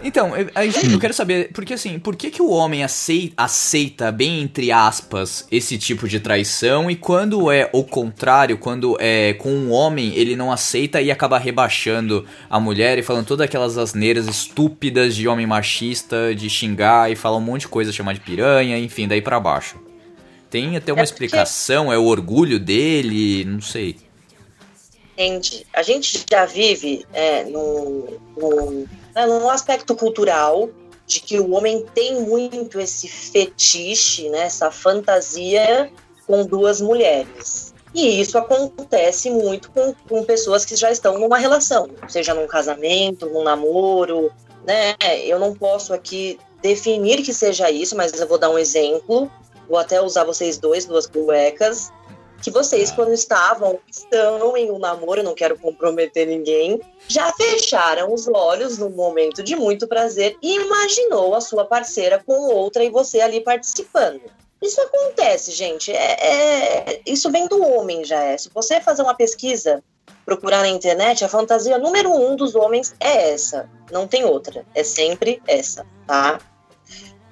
Então, eu, eu quero saber, porque assim, por que, que o homem aceita, aceita, bem entre aspas, esse tipo de traição e quando é o contrário, quando é com um homem, ele não aceita e acaba rebaixando a mulher e falando todas aquelas asneiras estúpidas de homem machista, de xingar e falar um monte de coisa, chamar de piranha, enfim, daí pra baixo. Tem até uma É porque- explicação, é o orgulho dele, não sei. Entende? A gente já vive é, num, num, né, num aspecto cultural de que o homem tem muito esse fetiche, né, essa fantasia com duas mulheres. E isso acontece muito com, com pessoas que já estão numa relação, seja num casamento, num namoro, né? Eu não posso aqui definir que seja isso, mas eu vou dar um exemplo. Vou até usar vocês dois, duas cuecas, que vocês, quando estavam, estão em um namoro, não quero comprometer ninguém, já fecharam os olhos num momento de muito prazer e imaginou a sua parceira com outra e você ali participando. Isso acontece, gente. É, é- isso vem do homem já é. Se você fazer uma pesquisa, procurar na internet, a fantasia número um dos homens é essa. Não tem outra. É sempre essa, tá?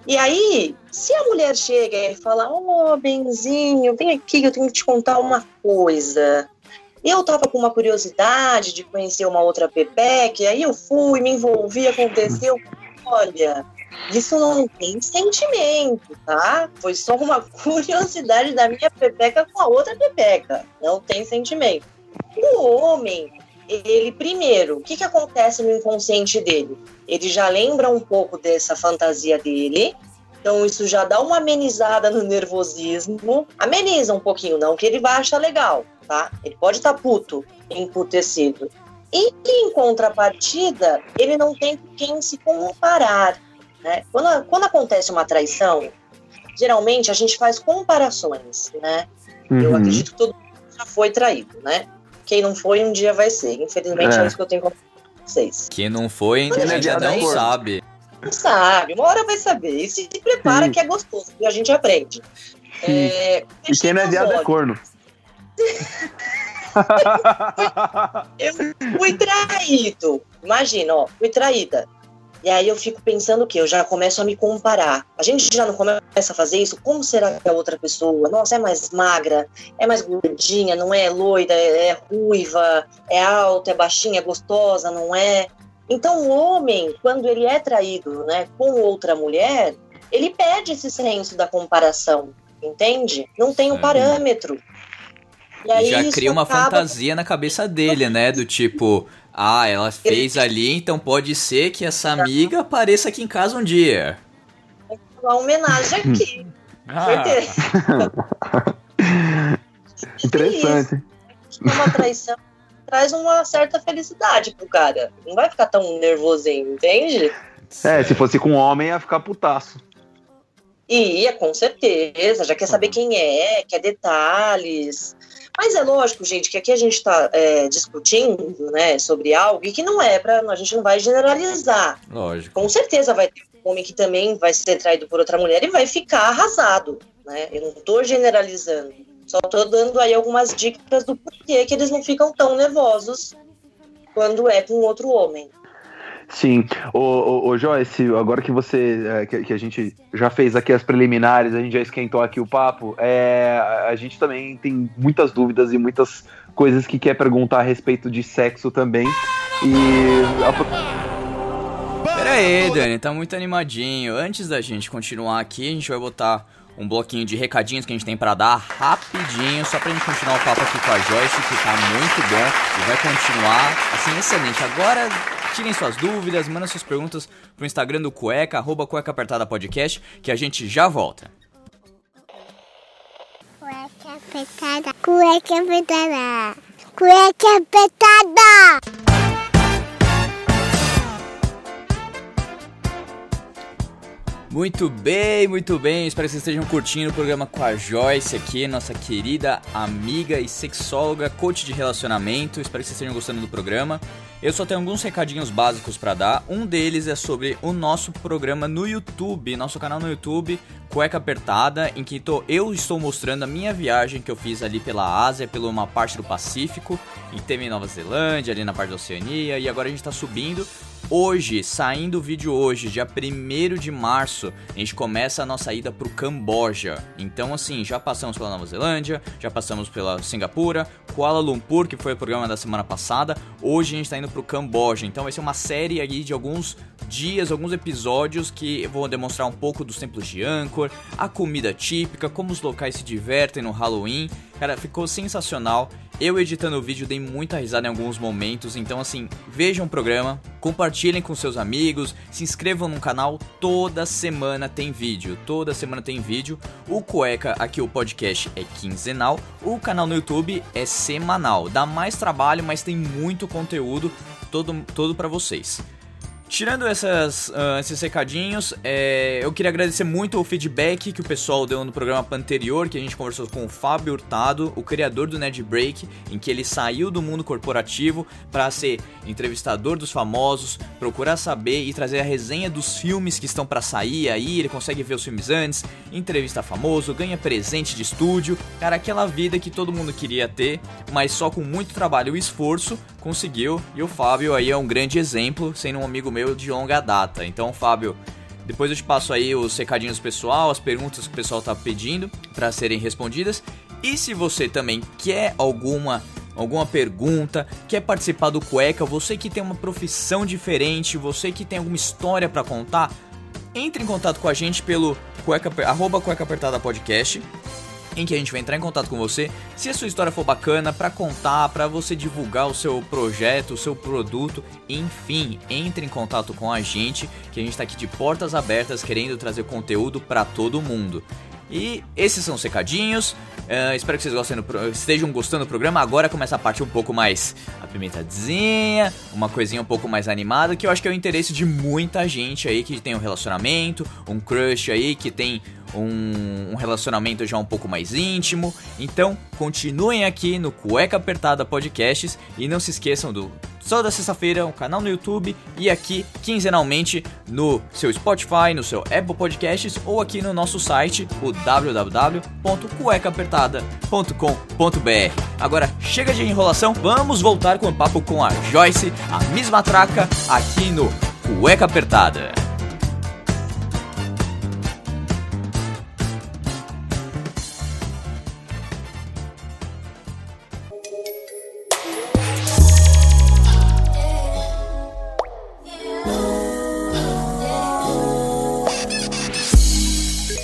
E aí, se a mulher chega e fala, ô, benzinho, vem aqui eu tenho que te contar uma coisa. Eu tava com uma curiosidade de conhecer uma outra Pepeque, aí eu fui, me envolvi, aconteceu. Olha, isso não tem sentimento, tá? Foi só uma curiosidade da minha Pepeca com a outra Pepeca. Não tem sentimento. O homem, ele primeiro, o que, que acontece no inconsciente dele? Ele já lembra um pouco dessa fantasia dele, então isso já dá uma amenizada no nervosismo. Ameniza um pouquinho, não que ele vai achar legal, tá? Ele pode estar puto, emputecido. E em contrapartida, ele não tem com quem se comparar. Né? Quando, quando acontece uma traição, geralmente a gente faz comparações, né? Eu Uhum. acredito que todo mundo já foi traído, né? Quem não foi, um dia vai ser. Infelizmente, é, É. isso que eu tenho com vocês. Quem não foi, Quem a não sabe. Não sabe, uma hora vai saber. E se prepara Sim. que é gostoso, e a gente aprende. É, E quem não é viado é corno. Eu fui traído. Imagina, ó, fui traída. E aí eu fico pensando o quê? Eu já começo a me comparar. A gente já não começa a fazer isso? Como será que é a outra pessoa? Nossa, é mais magra, é mais gordinha, não é loira, é, é ruiva, é alta, é baixinha, é gostosa, não é? Então o homem, quando ele é traído né, com outra mulher, ele perde esse senso da comparação, entende? Não tem um Sim. parâmetro. E aí já cria uma acaba fantasia na cabeça dele, né? Do tipo, ah, ela fez ali, então pode ser que essa amiga apareça aqui em casa um dia. uma homenagem aqui. Ah, Certeza. Interessante. Uma traição traz uma certa felicidade pro cara. Não vai ficar tão nervosinho, entende? É, se fosse com homem, ia ficar putaço. Ia, com certeza, já quer saber quem é, quer detalhes. Mas é lógico, gente, que aqui a gente está discutindo né, sobre algo e que não é para. A gente não vai generalizar. Lógico. Com certeza vai ter um homem que também vai ser traído por outra mulher e vai ficar arrasado. Né? Eu não estou generalizando. Só estou dando aí algumas dicas do porquê que eles não ficam tão nervosos quando é com outro homem. Sim. Ô, ô, ô, Joyce, agora que você. é, que, que a gente já fez aqui as preliminares, a gente já esquentou aqui o papo, é, a- gente também tem muitas dúvidas e muitas coisas que quer perguntar a respeito de sexo também. E. Pera aí, Dani, tá muito animadinho. Antes da gente continuar aqui, a gente vai botar um bloquinho de recadinhos que a gente tem pra dar rapidinho, só pra gente continuar o papo aqui com a Joyce, que tá muito bom e vai continuar assim excelente. Agora, tirem suas dúvidas, mandem suas perguntas pro Instagram do Cueca, arroba Cueca Apertada Podcast, que a gente já volta. Cueca apertada. Cueca apertada. Cueca apertada. Muito bem, muito bem. Espero que vocês estejam curtindo o programa com a Joyce aqui, nossa querida amiga e sexóloga, coach de relacionamento. Espero que vocês estejam gostando do programa. Eu só tenho alguns recadinhos básicos pra dar. Um deles é sobre o nosso programa no YouTube, nosso canal no YouTube, Cueca Apertada, em que tô, eu estou mostrando a minha viagem que eu fiz ali pela Ásia, pela uma parte do Pacífico, e teve em Nova Zelândia, ali na parte da Oceania, e agora a gente tá subindo hoje, saindo o vídeo hoje, dia 1 de março, a gente começa a nossa ida pro Camboja. Então, assim, já passamos pela Nova Zelândia, já passamos pela Singapura, Kuala Lumpur, que foi o programa da semana passada. Hoje a gente tá indo pro Camboja. Então vai ser uma série aí de alguns dias, alguns episódios que vão demonstrar um pouco dos templos de Angkor, a comida típica, como os locais se divertem no Halloween. Cara, ficou sensacional. Eu editando o vídeo dei muita risada em alguns momentos, então assim, vejam o programa, compartilhem com seus amigos, se inscrevam no canal, toda semana tem vídeo, toda semana tem vídeo. O Cueca, aqui o podcast é quinzenal, o canal no YouTube é semanal. Dá mais trabalho, mas tem muito conteúdo todo todo para vocês. Tirando essas, ah, esses recadinhos, é, eu queria agradecer muito o feedback que o pessoal deu no programa anterior, que a gente conversou com o Fábio Hurtado, o criador do Ned Break, em que ele saiu do mundo corporativo para ser entrevistador dos famosos, procurar saber e trazer a resenha dos filmes que estão para sair aí, ele consegue ver os filmes antes, entrevista famoso, ganha presente de estúdio, cara, aquela vida que todo mundo queria ter, mas só com muito trabalho e esforço conseguiu, e o Fábio aí é um grande exemplo, sendo um amigo meu de longa data. Então, Fábio, depois eu te passo aí os recadinhos pessoal, as perguntas que o pessoal tá pedindo para serem respondidas. E se você também quer alguma alguma pergunta, quer participar do Cueca, você que tem uma profissão diferente, você que tem alguma história para contar, entre em contato com a gente pelo cueca, arroba cueca apertada podcast em que a gente vai entrar em contato com você. Se a sua história for bacana para contar, para você divulgar o seu projeto, o seu produto, enfim, entre em contato com a gente, que a gente tá aqui de portas abertas querendo trazer conteúdo para todo mundo. E esses são os recadinhos. Uh, espero que vocês gostem do estejam gostando do programa. Agora começa a parte um pouco mais apimentadinha, uma coisinha um pouco mais animada, que eu acho que é o interesse de muita gente aí que tem um relacionamento, um crush aí que tem um, um relacionamento já um pouco mais íntimo. Então, continuem aqui no Cueca Apertada Podcasts e não se esqueçam do toda sexta-feira, um canal no YouTube e aqui quinzenalmente no seu Spotify, no seu Apple Podcasts ou aqui no nosso site, o www.cuecaapertada.com.br. Agora chega de enrolação, vamos voltar com o papo com a Joyce, a mesma traca aqui no Cueca Apertada.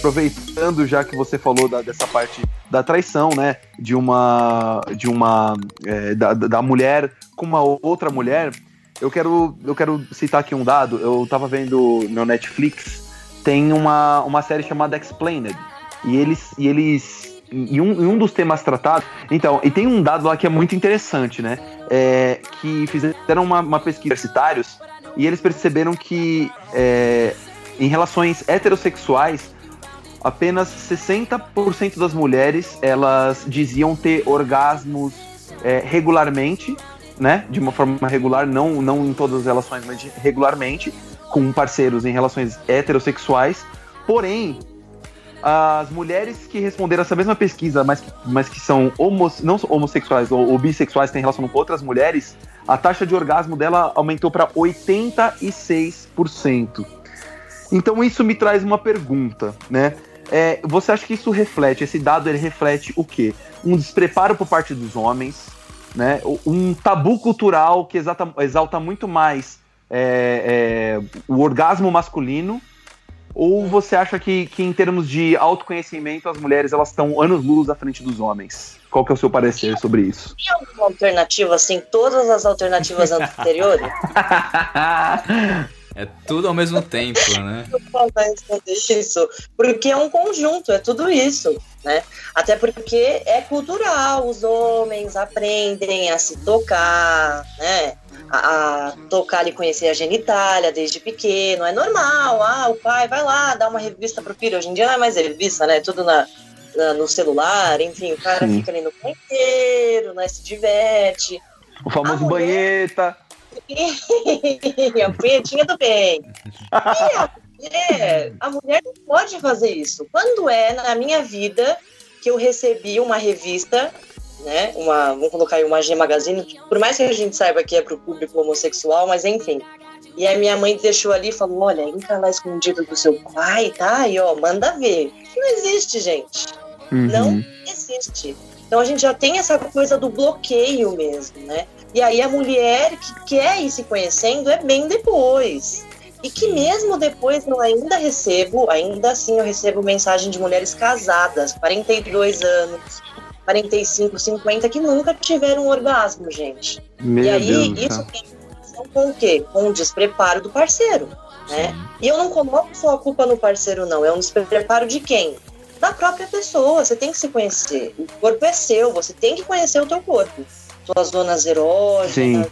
Aproveitando já que você falou da- dessa parte da traição, né? De uma. De uma. é, da, da mulher com uma outra mulher, eu quero, eu quero citar aqui um dado. Eu tava vendo no Netflix, tem uma, uma série chamada Explained. E eles. E eles em um, em um dos temas tratados. Então, e tem um dado lá que é muito interessante, né? É, que fizeram uma, uma pesquisa universitários e eles perceberam que é, em relações heterossexuais, apenas 60% das mulheres elas diziam ter orgasmos é, regularmente, né? De uma forma regular, não, não em todas as relações, mas regularmente, com parceiros em relações heterossexuais. Porém, as mulheres que responderam essa mesma pesquisa, mas, mas que são homo, não homossexuais ou, ou bissexuais, têm relação com outras mulheres, a taxa de orgasmo dela aumentou para 86%. Então isso me traz uma pergunta, né? É, você acha que isso reflete, esse dado ele reflete o quê? Um despreparo por parte dos homens, né? Um tabu cultural que exalta, exalta muito mais é, é, o orgasmo masculino ou você acha que, que em termos de autoconhecimento as mulheres elas estão anos luz à frente dos homens? Qual que é o seu parecer sobre isso? Tem alguma alternativa, assim, todas as alternativas anteriores? É tudo ao mesmo tempo, né? Isso, porque é um conjunto, é tudo isso, né? Até porque é cultural, os homens aprendem a se tocar, né? A, a tocar e conhecer a genitália desde pequeno, é normal. Ah, o pai vai lá, dá uma revista pro filho. Hoje em dia não é mais revista, né? Tudo na, na- no celular, enfim, o cara Sim. fica ali no banheiro, né? Se diverte. O famoso A mulher- banheta. a punhetinha do bem. E a mulher, a mulher não pode fazer isso. Quando é na minha vida que eu recebi uma revista, né? Uma, vamos colocar aí uma G Magazine, por mais que a gente saiba que é para o público homossexual, mas enfim. E aí minha mãe deixou ali e falou: olha, entra lá escondido do seu pai, tá? E ó, manda ver. Não existe, gente. Uhum. Não existe. Então a gente já tem essa coisa do bloqueio mesmo, né? E aí a mulher que quer ir se conhecendo é bem depois. E que mesmo depois eu ainda recebo, ainda assim eu recebo mensagem de mulheres casadas, 42 anos, 45, 50, que nunca tiveram um orgasmo, gente. Meu e aí Deus isso céu. tem relação com o quê? Com o despreparo do parceiro, né? E eu não coloco só a culpa no parceiro, não. É um despreparo de quem? Da própria pessoa. Você tem que se conhecer. O corpo é seu, você tem que conhecer o teu corpo. Suas zonas erógenas. Sim.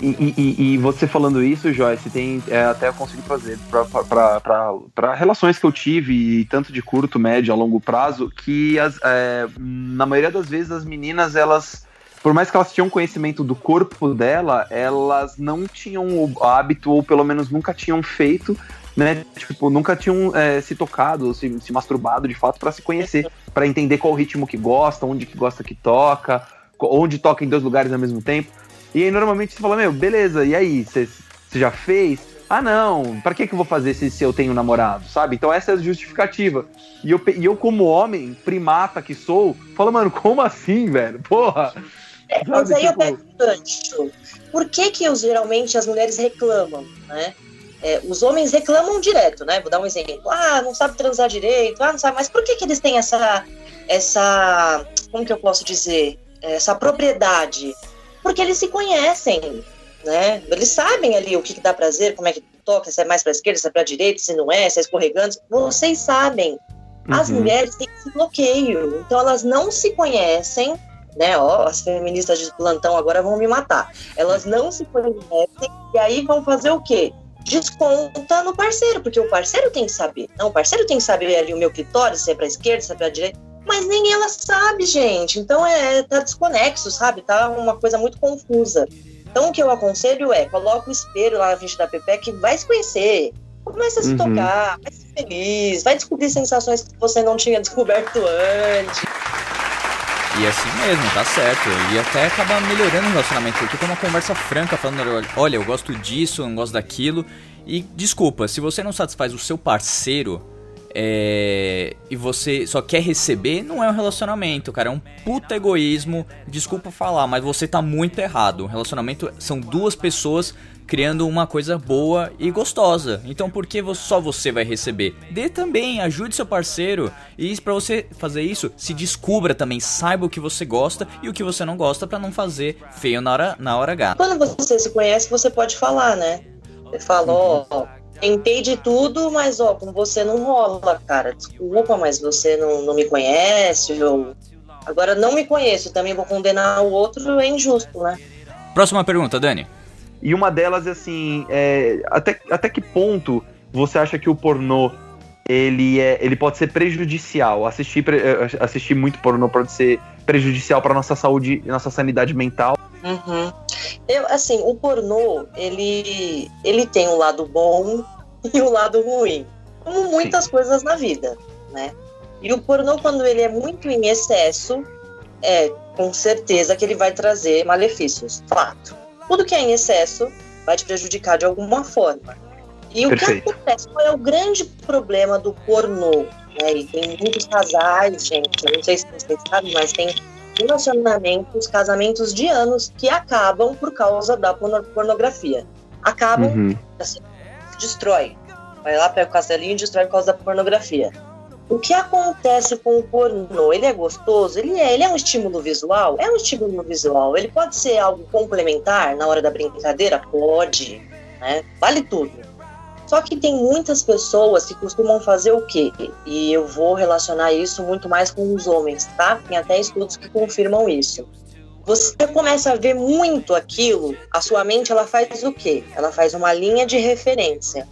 E, e- e- e você falando isso, Joyce, tem é, até eu consegui fazer para relações que eu tive, tanto de curto, médio, a longo prazo, que as, é, na maioria das vezes as meninas, elas, por mais que elas tinham conhecimento do corpo dela, elas não tinham o hábito, ou pelo menos nunca tinham feito, né? Tipo, nunca tinham é, se tocado, se, se masturbado de fato para se conhecer, para entender qual o ritmo que gosta, onde que gosta que toca, onde toca em dois lugares ao mesmo tempo. E aí normalmente você fala, meu, beleza, e aí, você já fez? Ah, não, pra que, que eu vou fazer se, se eu tenho namorado, sabe? Então essa é a justificativa. E eu, e eu como homem, primata que sou, falo, mano, como assim, velho? Porra! Mas Sabe, aí eu tipo, pego um gancho. Por que que geralmente as mulheres reclamam, né? É, os homens reclamam direto, né? Vou dar um exemplo. Ah, não sabe transar direito. Ah, não sabe. Mas por que que eles têm essa, essa, como que eu posso dizer, essa propriedade? Porque eles se conhecem, né? Eles sabem ali o que, que dá prazer, como é que toca, se é mais para esquerda, se é para direita, se não é, se é escorregando. Vocês sabem. As Uhum. mulheres têm esse bloqueio, então elas não se conhecem, né? Ó, as feministas de plantão agora vão me matar. Elas não se conhecem e aí vão fazer o quê? Desconta no parceiro, porque o parceiro tem que saber. Não, o parceiro tem que saber ali o meu clitóris, se é pra esquerda, se é pra direita. Mas nem ela sabe, gente. Então é tá desconexo, sabe? Tá uma coisa muito confusa. Então o que eu aconselho é, coloca o espelho lá na frente da Pepe que vai se conhecer. Começa a se Uhum. tocar, vai ser feliz, vai descobrir sensações que você não tinha descoberto antes. E assim mesmo, tá certo. E até acaba melhorando o relacionamento, porque tem uma conversa franca falando, olha, olha, eu gosto disso, eu não gosto daquilo. E desculpa, se você não satisfaz o seu parceiro é, e você só quer receber, não é um relacionamento, cara. É um puta egoísmo. Desculpa falar, mas você tá muito errado. Um relacionamento são duas pessoas criando uma coisa boa e gostosa. Então por que só você vai receber? Dê também, ajude seu parceiro. E pra você fazer isso, se descubra também, saiba o que você gosta e o que você não gosta pra não fazer feio na hora, na hora H. Quando você se conhece, você pode falar, né? Você fala, ó, tentei de tudo, mas ó, com você não rola, cara. Desculpa, mas você não, não me conhece, ou agora não me conheço, também vou condenar o outro, é injusto, né? Próxima pergunta, Dani. E uma delas é assim, é, até, até que ponto você acha que o pornô ele, é, ele pode ser prejudicial? Assistir, pre- eh, assistir muito pornô pode ser prejudicial para nossa saúde e nossa sanidade mental? Uhum. Eu, assim, o pornô, ele, ele tem um lado bom e um lado ruim. Como muitas coisas na vida, né? E o pornô, quando ele é muito em excesso, é com certeza que ele vai trazer malefícios. Fato. Tudo que é em excesso vai te prejudicar de alguma forma. E o Perfeito. que acontece? Qual é o grande problema do pornô? Né? E tem muitos casais, gente, não sei se vocês sabem, mas tem relacionamentos, casamentos de anos que acabam por causa da porno- pornografia. Acabam, Uhum. assim, destrói. Vai lá, pega o castelinho e destrói por causa da pornografia. O que acontece com o pornô? Ele é gostoso? Ele é, ele é um estímulo visual? É um estímulo visual. Ele pode ser algo complementar na hora da brincadeira? Pode, né? Vale tudo. Só que tem muitas pessoas que costumam fazer o quê? E eu vou relacionar isso muito mais com os homens, tá? Tem até estudos que confirmam isso. Você começa a ver muito aquilo, a sua mente ela faz o quê? Ela faz uma linha de referência.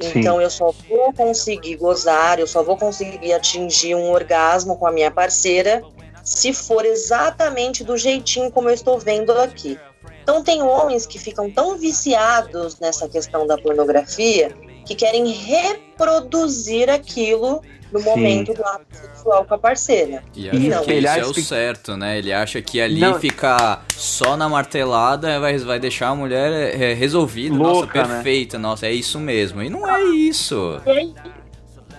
Sim. Então eu só vou conseguir gozar, eu só vou conseguir atingir um orgasmo com a minha parceira se for exatamente do jeitinho como eu estou vendo aqui. Então tem homens que ficam tão viciados nessa questão da pornografia que querem reproduzir aquilo no Sim. momento do ato sexual com a parceira. E acha não, que ele isso acha é o que- certo, né? Ele acha que ali Não. ficar só na martelada vai, vai deixar a mulher é, resolvida, nossa, Louca, né? perfeita, nossa, é isso mesmo. E não é isso. E aí,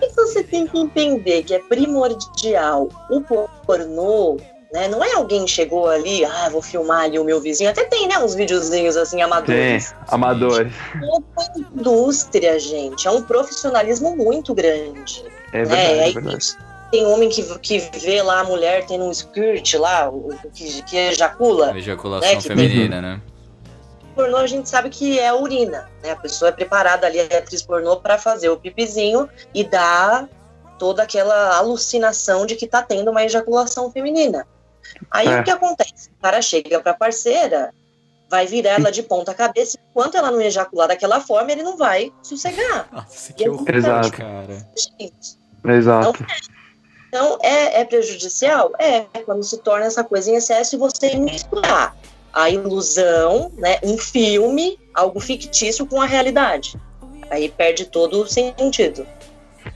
o que você tem que entender que é primordial o pornô, né? Não é alguém chegou ali, ah, vou filmar ali o meu vizinho. Até tem, né, uns videozinhos assim Tem, amadores. amadores. É uma indústria, gente. É um profissionalismo muito grande. É É, verdade, é aí verdade. tem homem que, que vê lá a mulher tendo um skirt lá, que, que ejacula. Ejaculação É que tem- feminina, né? pornô a gente sabe que é a urina, né? A pessoa é preparada ali, a atriz pornô, para fazer o pipizinho e dar toda aquela alucinação de que tá tendo uma ejaculação feminina. Aí É. o que acontece? O cara chega pra parceira, vai virar ela de ponta cabeça, e enquanto ela não ejacular daquela forma, ele não vai sossegar. Nossa, que horror, Exato. cara. gente. Exato. Então, é, é prejudicial? É, quando se torna essa coisa em excesso e você misturar a ilusão, né, um filme, algo fictício com a realidade. Aí perde todo o sentido.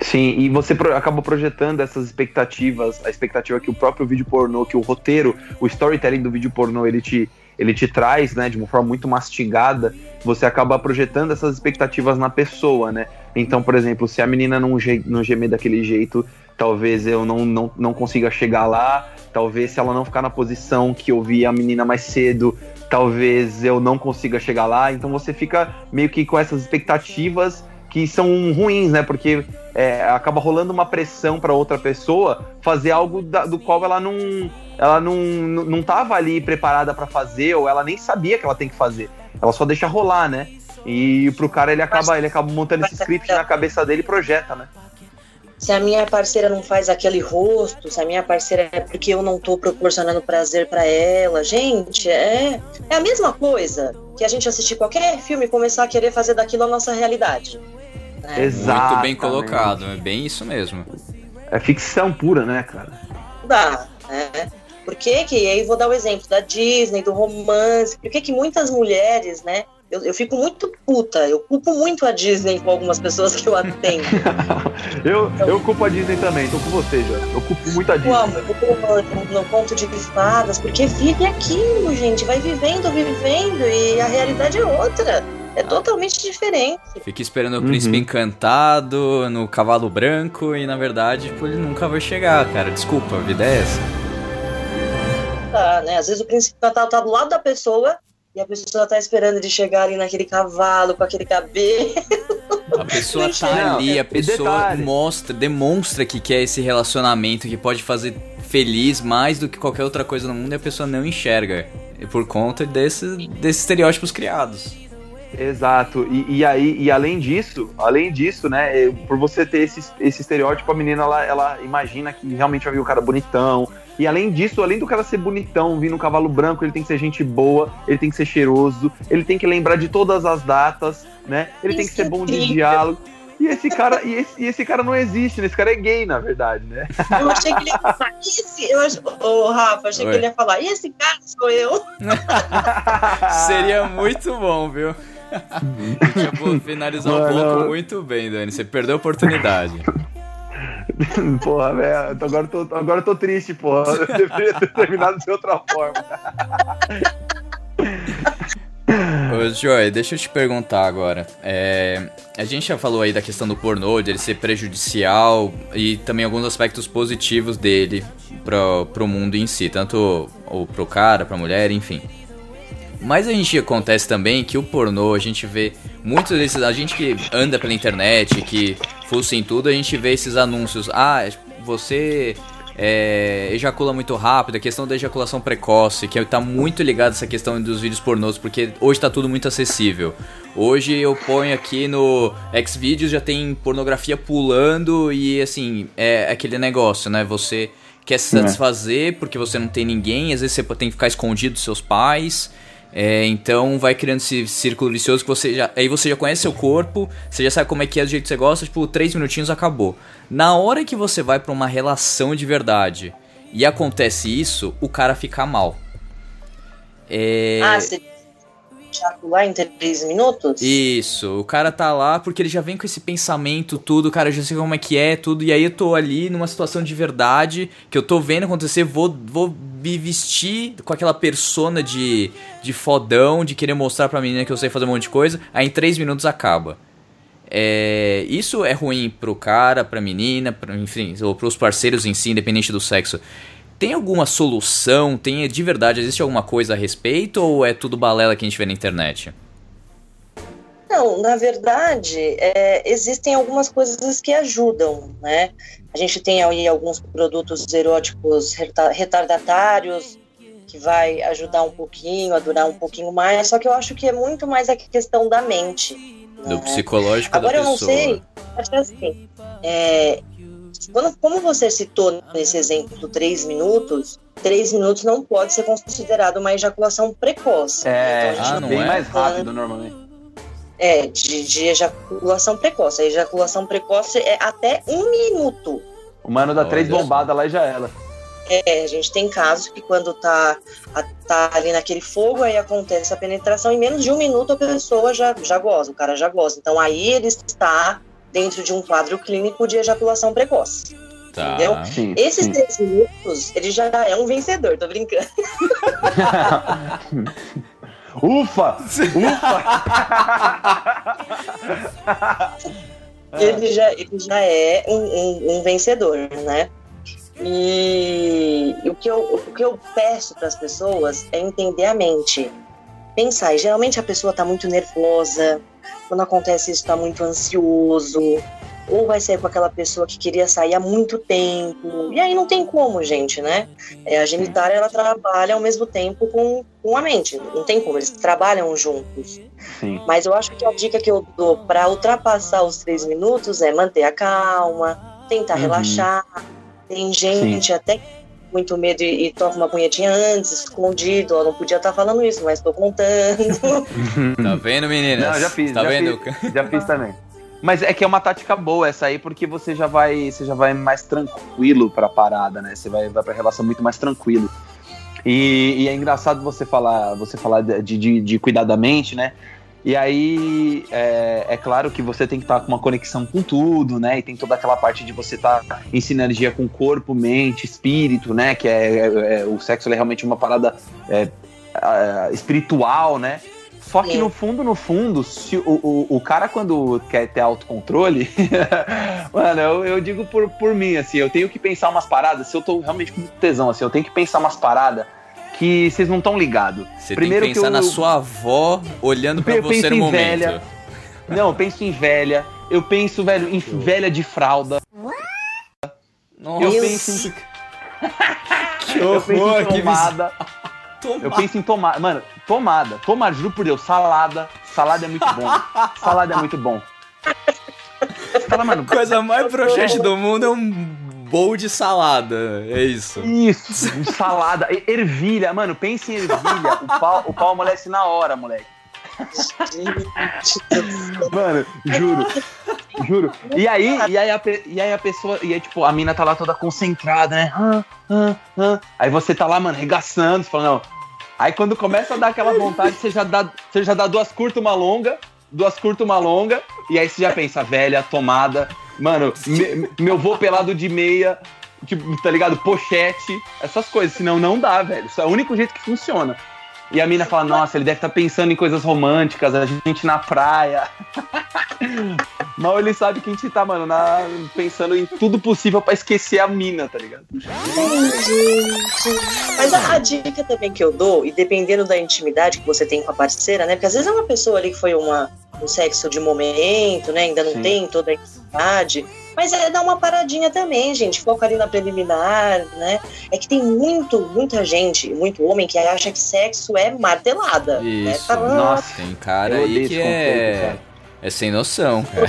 Sim, e você pro- acaba projetando essas expectativas, a expectativa que o próprio vídeo pornô, que o roteiro, o storytelling do vídeo pornô, ele te, ele te traz, né, de uma forma muito mastigada, você acaba projetando essas expectativas na pessoa, né? Então, por exemplo, se a menina não, ge não gemer daquele jeito, talvez eu não, não, não consiga chegar lá, talvez se ela não ficar na posição que eu vi a menina mais cedo, talvez eu não consiga chegar lá, então você fica meio que com essas expectativas que são ruins, né? Porque é, acaba rolando uma pressão para outra pessoa fazer algo da- do qual ela não ela não, não tava ali preparada para fazer ou ela nem sabia que ela tem que fazer. Ela só deixa rolar, né? E pro cara ele acaba ele acaba montando esse script na cabeça dele e projeta, né? Se a minha parceira não faz aquele rosto, se a minha parceira é porque eu não tô proporcionando prazer pra ela, gente, é, é a mesma coisa que a gente assistir qualquer filme e começar a querer fazer daquilo a nossa realidade. Né? Exato. Muito bem colocado, é bem isso mesmo. É ficção pura, né, cara? Dá, né? Por que que, aí vou dar o exemplo da Disney, do romance, por que que muitas mulheres, né, eu, eu fico muito puta, eu culpo muito a Disney com algumas pessoas que eu atendo. Eu, eu culpo a Disney também, tô com você, já. Eu culpo muito a Eu Disney. amo, eu culpo no, no conto de fadas, porque vive aquilo, gente, vai vivendo, vivendo, e a realidade é outra. É totalmente diferente. Fica esperando o Uhum. príncipe encantado no cavalo branco e na verdade, tipo, ele nunca vai chegar, cara. Desculpa, a vida é essa. Tá, né? Às vezes o príncipe tá, tá do lado da pessoa e a pessoa tá esperando ele chegar ali naquele cavalo, com aquele cabelo. A pessoa tá ali, a pessoa mostra, demonstra que quer esse relacionamento que pode fazer feliz mais do que qualquer outra coisa no mundo e a pessoa não enxerga. E por conta desse, desses estereótipos criados. Exato. E, e aí, e além disso, além disso, né, é, por você ter esse, esse estereótipo, a menina ela, ela imagina que realmente vai vir um cara bonitão. E além disso, além do cara ser bonitão, vir no cavalo branco, ele tem que ser gente boa, ele tem que ser cheiroso, ele tem que lembrar de todas as datas, né? Ele tem que Isso ser é bom de diálogo. E esse cara, e esse, e esse cara não existe, né? Esse cara é gay, na verdade, né? Eu achei que ele ia falar, "E esse, eu ach... Ô, Rafa, achei Oi. que ele ia falar, e esse cara sou eu. Seria muito bom, viu? Tipo, finalizar o Mano. bloco muito bem, Dani. Você perdeu a oportunidade. porra, velho. Agora, eu tô- agora eu tô triste, porra. Eu deveria ter terminado de outra forma. Ô, Joy, deixa eu te perguntar agora. É, a gente já falou aí da questão do pornô, de ele ser prejudicial e também alguns aspectos positivos dele pro, pro mundo em si, tanto ou pro cara, pra mulher, enfim. Mas a gente acontece também que o pornô, a gente vê muitos desses. A gente que anda pela internet, que fuça em tudo, a gente vê esses anúncios. Ah, você é, ejacula muito rápido, a questão da ejaculação precoce, que tá muito ligado a essa questão dos vídeos pornôs, porque hoje tá tudo muito acessível. Hoje eu ponho aqui no Xvideos, já tem pornografia pulando e assim, é aquele negócio, né? Você quer se satisfazer porque você não tem ninguém, às vezes você tem que ficar escondido dos seus pais. É, então vai criando esse círculo vicioso que você já. Aí você já conhece seu corpo, você já sabe como é que é do jeito que você gosta, tipo, três minutinhos acabou. Na hora que você vai pra uma relação de verdade e acontece isso, o cara fica mal. É, Ah, você... ejacular em três minutos? Isso, o cara tá lá porque ele já vem com esse pensamento, tudo, cara, eu já sei como é que é, tudo, e aí eu tô ali numa situação de verdade, que eu tô vendo acontecer, vou, vou me vestir com aquela persona de, de fodão, de querer mostrar pra menina que eu sei fazer um monte de coisa, aí em três minutos acaba. É, isso é ruim pro cara, pra menina, pra, enfim, ou pros parceiros em si, independente do sexo. Tem alguma solução? Tem de verdade, existe alguma coisa a respeito ou é tudo balela que a gente vê na internet? Não, na verdade, é, existem algumas coisas que ajudam, né? A gente tem aí alguns produtos eróticos reta- retardatários, que vai ajudar um pouquinho, a durar um pouquinho mais, só que eu acho que é muito mais a questão da mente. Do né? psicológico Agora da eu não pessoa. sei, acho assim, é, quando, como você citou nesse exemplo do três minutos, três minutos não pode ser considerado uma ejaculação precoce. É, Então, a Ah, gente não bem é? mais rápido normalmente. é, de, de ejaculação precoce. A ejaculação precoce é até um minuto. O mano dá três Olha só. bombadas lá e já era. É, a gente tem casos que quando tá, a- tá ali naquele fogo, aí acontece a penetração, em menos de um minuto a pessoa já, já goza, o cara já goza. Então aí ele está dentro de um quadro clínico de ejaculação precoce. Tá. entendeu? Sim. Esses sim. três minutos, ele já é um vencedor, tô brincando. Ufa! Ufa! ele, já, ele já é um, um- um vencedor, né? E o que eu, o que eu peço para as pessoas é entender a mente. Pensar, e geralmente a pessoa está muito nervosa, quando acontece isso, está muito ansioso, ou vai sair com aquela pessoa que queria sair há muito tempo. E aí não tem como, gente, né? É, a genitália ela trabalha ao mesmo tempo com, com a mente, não tem como, eles trabalham juntos. Sim. Mas eu acho que a dica que eu dou para ultrapassar os três minutos é manter a calma, tentar Uhum. relaxar. Tem gente até que muito medo e, e toca uma punhetinha antes, escondido. Eu não podia estar falando isso, mas estou contando. Tá vendo, meninas? Não, já fiz, Tá já vendo? fiz, já fiz também. Mas é que é uma tática boa essa aí, porque você já vai, você já vai mais tranquilo pra parada, né? Você vai, vai pra relação muito mais tranquilo. E, e é engraçado você falar, você falar de, de, de cuidar da mente, né? E aí é, é claro que você tem que estar com uma conexão com tudo, né? E tem toda aquela parte de você estar em sinergia com corpo, mente, espírito, né? Que é, é- é- o sexo é realmente uma parada é, espiritual, né? Só que no fundo, no fundo, se o, o, o cara quando quer ter autocontrole, mano, eu, eu digo por, por mim, assim, eu tenho que pensar umas paradas, se eu tô realmente com muito tesão, assim, eu tenho que pensar umas paradas que vocês não estão ligados. Você Primeiro tem que que pensar eu- na sua avó olhando pra Eu você penso no em momento. velha. Não, eu penso em velha, eu penso, velho, em velha de fralda, Nossa, eu penso em, que eu penso em horror, que tomada, vis... eu penso em tomada, mano, tomada, tomada, juro por Deus, salada, salada é muito bom, salada é muito bom. Você fala, mano, Coisa mais broxante do mundo é um bowl de salada. É isso. Isso, salada, ervilha, mano, pense em ervilha, o pau, o pau amolece na hora, moleque. Mano, juro, juro. E aí, e aí, a, e aí a pessoa, e aí, tipo, a mina tá lá toda concentrada, né? Aí você tá lá, mano, regaçando, você fala, não. Aí quando começa a dar aquela vontade, você já dá, você já dá duas curtas, uma longa, duas curtas, uma longa, e aí você já pensa, velha, tomada, mano, me- meu voo pelado de meia, tipo, tá ligado? Pochete, essas coisas, senão não dá, velho. Isso é o único jeito que funciona. E a mina fala, nossa, ele deve estar pensando em coisas românticas, a gente na praia. Mal ele sabe que a gente tá, mano, na- pensando em tudo possível pra esquecer a mina, tá ligado? Mas a, a dica também que eu dou, e dependendo da intimidade que você tem com a parceira, né? Porque às vezes é uma pessoa ali que foi uma, um sexo de momento, né? Ainda não Sim. tem toda a intimidade. Mas é dar uma paradinha também, gente. Foca ali na preliminar, né? É que tem muito, muita gente, muito homem que acha que sexo é martelada. Né? Isso. Fala, Nossa. Tem cara Eu aí que é. É sem noção, cara.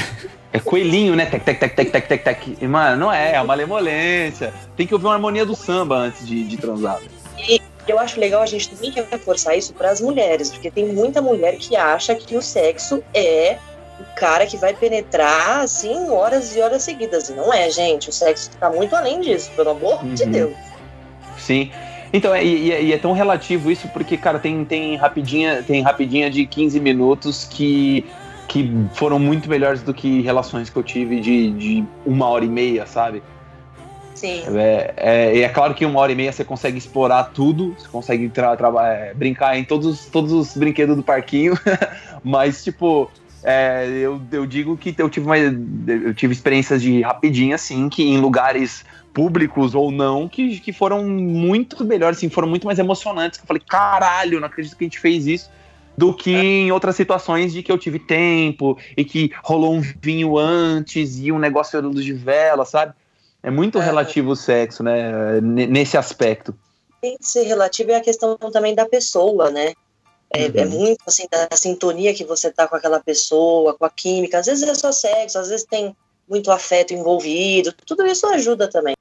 É coelhinho, né? Tec, tec, tec, tec, tec, tec, tec. E, mano, não é, é uma malemolência. Tem que ouvir uma harmonia do samba antes de, de transar. Eu acho legal a gente também reforçar isso para as mulheres, porque tem muita mulher que acha que o sexo é o cara que vai penetrar assim horas e horas seguidas. E não é, gente. O sexo está muito além disso, pelo amor de Uhum. Deus. Sim. Então, é, e, e é tão relativo isso porque, cara, tem, tem rapidinha, tem rapidinha de 15 minutos que, que foram muito melhores do que relações que eu tive de, de uma hora e meia, sabe? Sim. É, é, é claro que uma hora e meia você consegue explorar tudo, você consegue tra, tra, é, brincar em todos, todos os brinquedos do parquinho, mas, tipo, é, eu, eu digo que eu tive, uma, eu tive experiências de rapidinho, assim, que em lugares públicos ou não, que, que foram muito melhores, assim, foram muito mais emocionantes. Que eu falei, caralho, não acredito que a gente fez isso. Do que em outras situações de que eu tive tempo e que rolou um vinho antes e um negócio de vela, sabe? É muito É. relativo o sexo, né? n- Nesse aspecto. Tem que ser relativo é a questão também da pessoa, né? É, Uhum. é muito assim da sintonia que você tá com aquela pessoa, com a química. Às vezes é só sexo, às vezes tem muito afeto envolvido. Tudo isso ajuda também.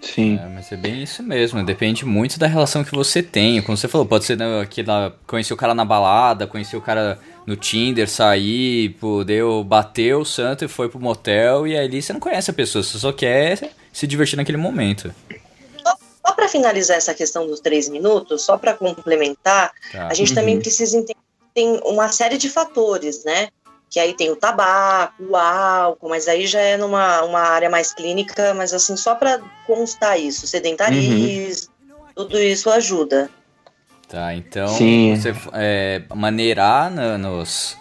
Sim. É, mas é bem isso mesmo, depende muito da relação que você tem. Como você falou, pode ser né, que conhecer o cara na balada, conhecer o cara no Tinder, sair, pô, deu, bateu o santo e foi pro motel, e ali você não conhece a pessoa, você só quer se divertir naquele momento. Para finalizar essa questão dos três minutos, só para complementar, Tá? a gente Uhum. também precisa entender que tem uma série de fatores, né? Que aí tem o tabaco, o álcool, mas aí já é numa uma área mais clínica, mas assim, só para constar isso, sedentarismo, tudo isso ajuda. Tá, então Sim. você é, maneirar na- nos,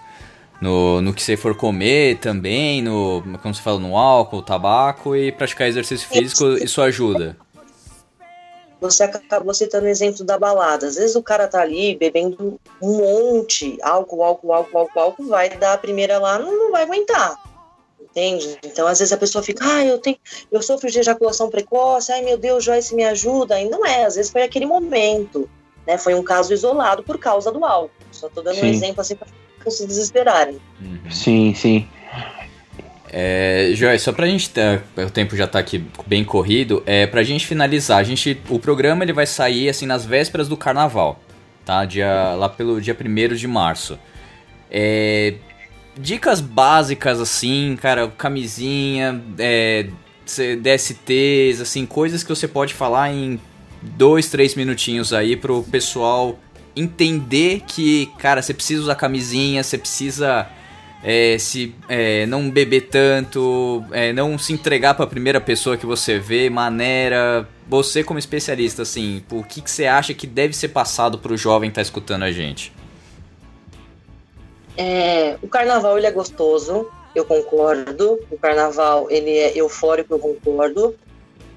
no, no que você for comer também, no, como você fala, no álcool, tabaco e praticar exercício físico, isso ajuda. Você acabou citando o exemplo da balada. Às vezes o cara tá ali bebendo um monte, álcool, álcool, álcool, álcool, álcool, vai dar a primeira lá, não, não vai aguentar. Entende? Então, às vezes a pessoa fica, ah, eu tenho, eu sofro de ejaculação precoce, ai meu Deus, Joyce me ajuda. E não é, às vezes foi aquele momento, né? Foi um caso isolado por causa do álcool. Só tô dando um Sim. exemplo assim para se desesperarem. Sim, sim. É, Joyce, só pra gente o tempo já tá aqui bem corrido, é pra gente finalizar, a gente, o programa ele vai sair assim nas vésperas do carnaval, tá? Dia, lá pelo dia 1 de março. É, dicas básicas assim, cara, camisinha, é, DSTs, assim, coisas que você pode falar em dois, três minutinhos aí pro pessoal entender que, cara, você precisa usar camisinha, você precisa é, se é, não beber tanto, é, não se entregar pra primeira pessoa que você vê, maneira. Você como especialista, assim, o que, que você acha que deve ser passado pro jovem que tá escutando a gente? É, o carnaval ele é gostoso, eu concordo. O carnaval ele é eufórico, eu concordo.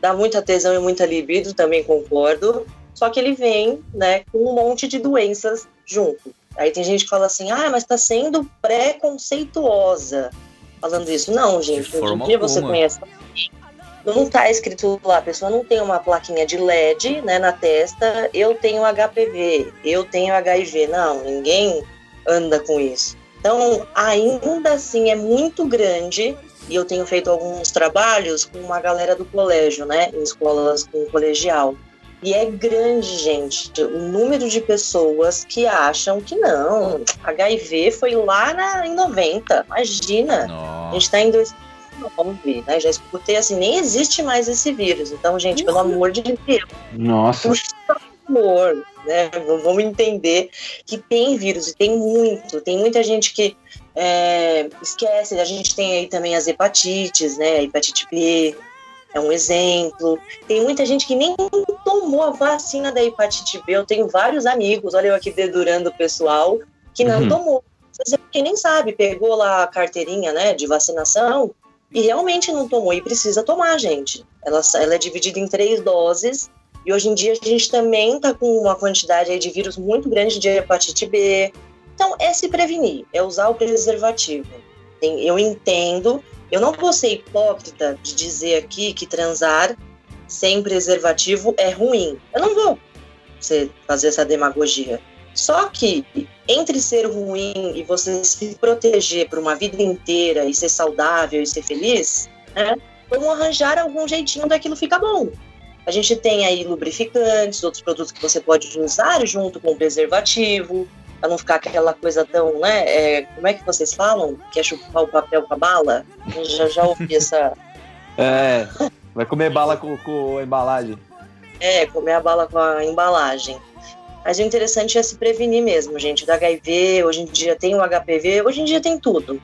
Dá muita tesão e muita libido, também concordo. Só que ele vem, né, com um monte de doenças junto. Aí tem gente que fala assim, ah, mas tá sendo preconceituosa falando isso. Não, gente, hoje em forma dia você conhece. Não tá escrito lá, a pessoa não tem uma plaquinha de LED, né, na testa, eu tenho HPV, eu tenho HIV. Não, ninguém anda com isso. Então, ainda assim, é muito grande. E eu tenho feito alguns trabalhos com uma galera do colégio, né? Em escolas com colegial. E é grande, gente, o número de pessoas que acham que não. HIV foi lá na, em 90. Imagina. A Nossa. gente tá em 2009, né? Já escutei assim, nem existe mais esse vírus. Então, gente, pelo amor de Deus Nossa. por favor, né? Vamos entender que tem vírus e tem muito. Tem muita gente que é, esquece. A gente tem aí também as hepatites, né? A hepatite B é um exemplo. Tem muita gente que nem tomou a vacina da hepatite B. Eu tenho vários amigos, olha eu aqui dedurando o pessoal, que não Uhum. tomou. É porque nem sabe, pegou lá a carteirinha né, de vacinação e realmente não tomou. E precisa tomar, gente. Ela, ela é dividida em três doses. E hoje em dia a gente também está com uma quantidade de vírus muito grande de hepatite B. Então é se prevenir, é usar o preservativo. Eu entendo, eu não vou ser hipócrita de dizer aqui que transar sem preservativo é ruim. Eu não vou fazer essa demagogia. Só que entre ser ruim e você se proteger por uma vida inteira e ser saudável e ser feliz, né, vamos arranjar algum jeitinho daquilo ficar bom. A gente tem aí lubrificantes, outros produtos que você pode usar junto com o preservativo, para não ficar aquela coisa tão, né? é, como é que vocês falam? Que é chupar o papel com a bala? Eu já, já ouvi essa. É. Vai comer bala com, com a embalagem. É, comer a bala com a embalagem. Mas o interessante é se prevenir mesmo, gente. Do HIV, hoje em dia tem o HPV, hoje em dia tem tudo.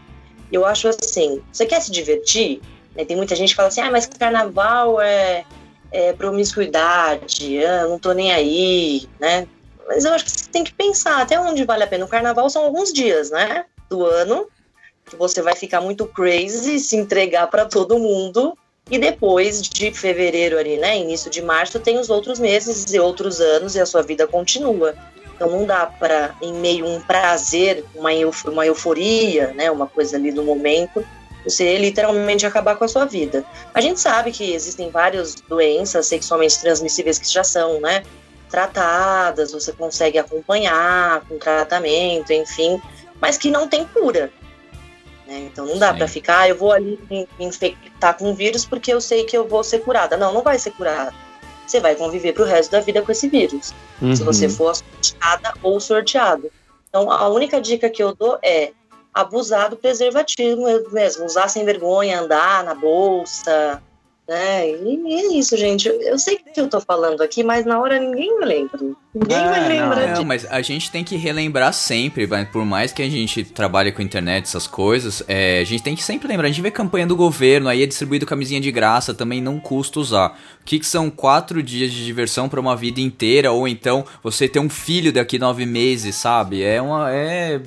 Eu acho assim, você quer se divertir? Né, Tem muita gente que fala assim, ah, mas carnaval é, é promiscuidade, ah, não tô nem aí, né? Mas eu acho que você tem que pensar até onde vale a pena. O carnaval são alguns dias, né? Do ano, que você vai ficar muito crazy, se entregar para todo mundo. E depois de fevereiro ali, né? Início de março, tem os outros meses e outros anos e a sua vida continua. Então não dá para, em meio a um prazer, uma, uma euforia, né? Uma coisa ali do momento, você literalmente acabar com a sua vida. A gente sabe que existem várias doenças sexualmente transmissíveis que já são, né? Tratadas, você consegue acompanhar com tratamento, enfim, mas que não tem cura. né? Então não dá para ficar, ah, eu vou ali me infectar com vírus porque eu sei que eu vou ser curada. Não, não vai ser curada. Você vai conviver pro resto da vida com esse vírus se você Uhum. for sorteada ou sorteado. Então, a única dica que eu dou é abusar do preservativo mesmo, usar sem vergonha, andar na bolsa, né? E, é isso, gente. Eu, sei que eu tô falando aqui, mas na hora ninguém me lembra. Ninguém É, vai lembrar Não, disso. mas a gente tem que relembrar sempre, vai, por mais que a gente trabalhe com internet, essas coisas, é, a gente tem que sempre lembrar. A gente vê campanha do governo, aí é distribuído camisinha de graça, também não custa usar. O que, que são quatro dias de diversão pra uma vida inteira? Ou então você ter um filho daqui nove meses, sabe? É uma. É,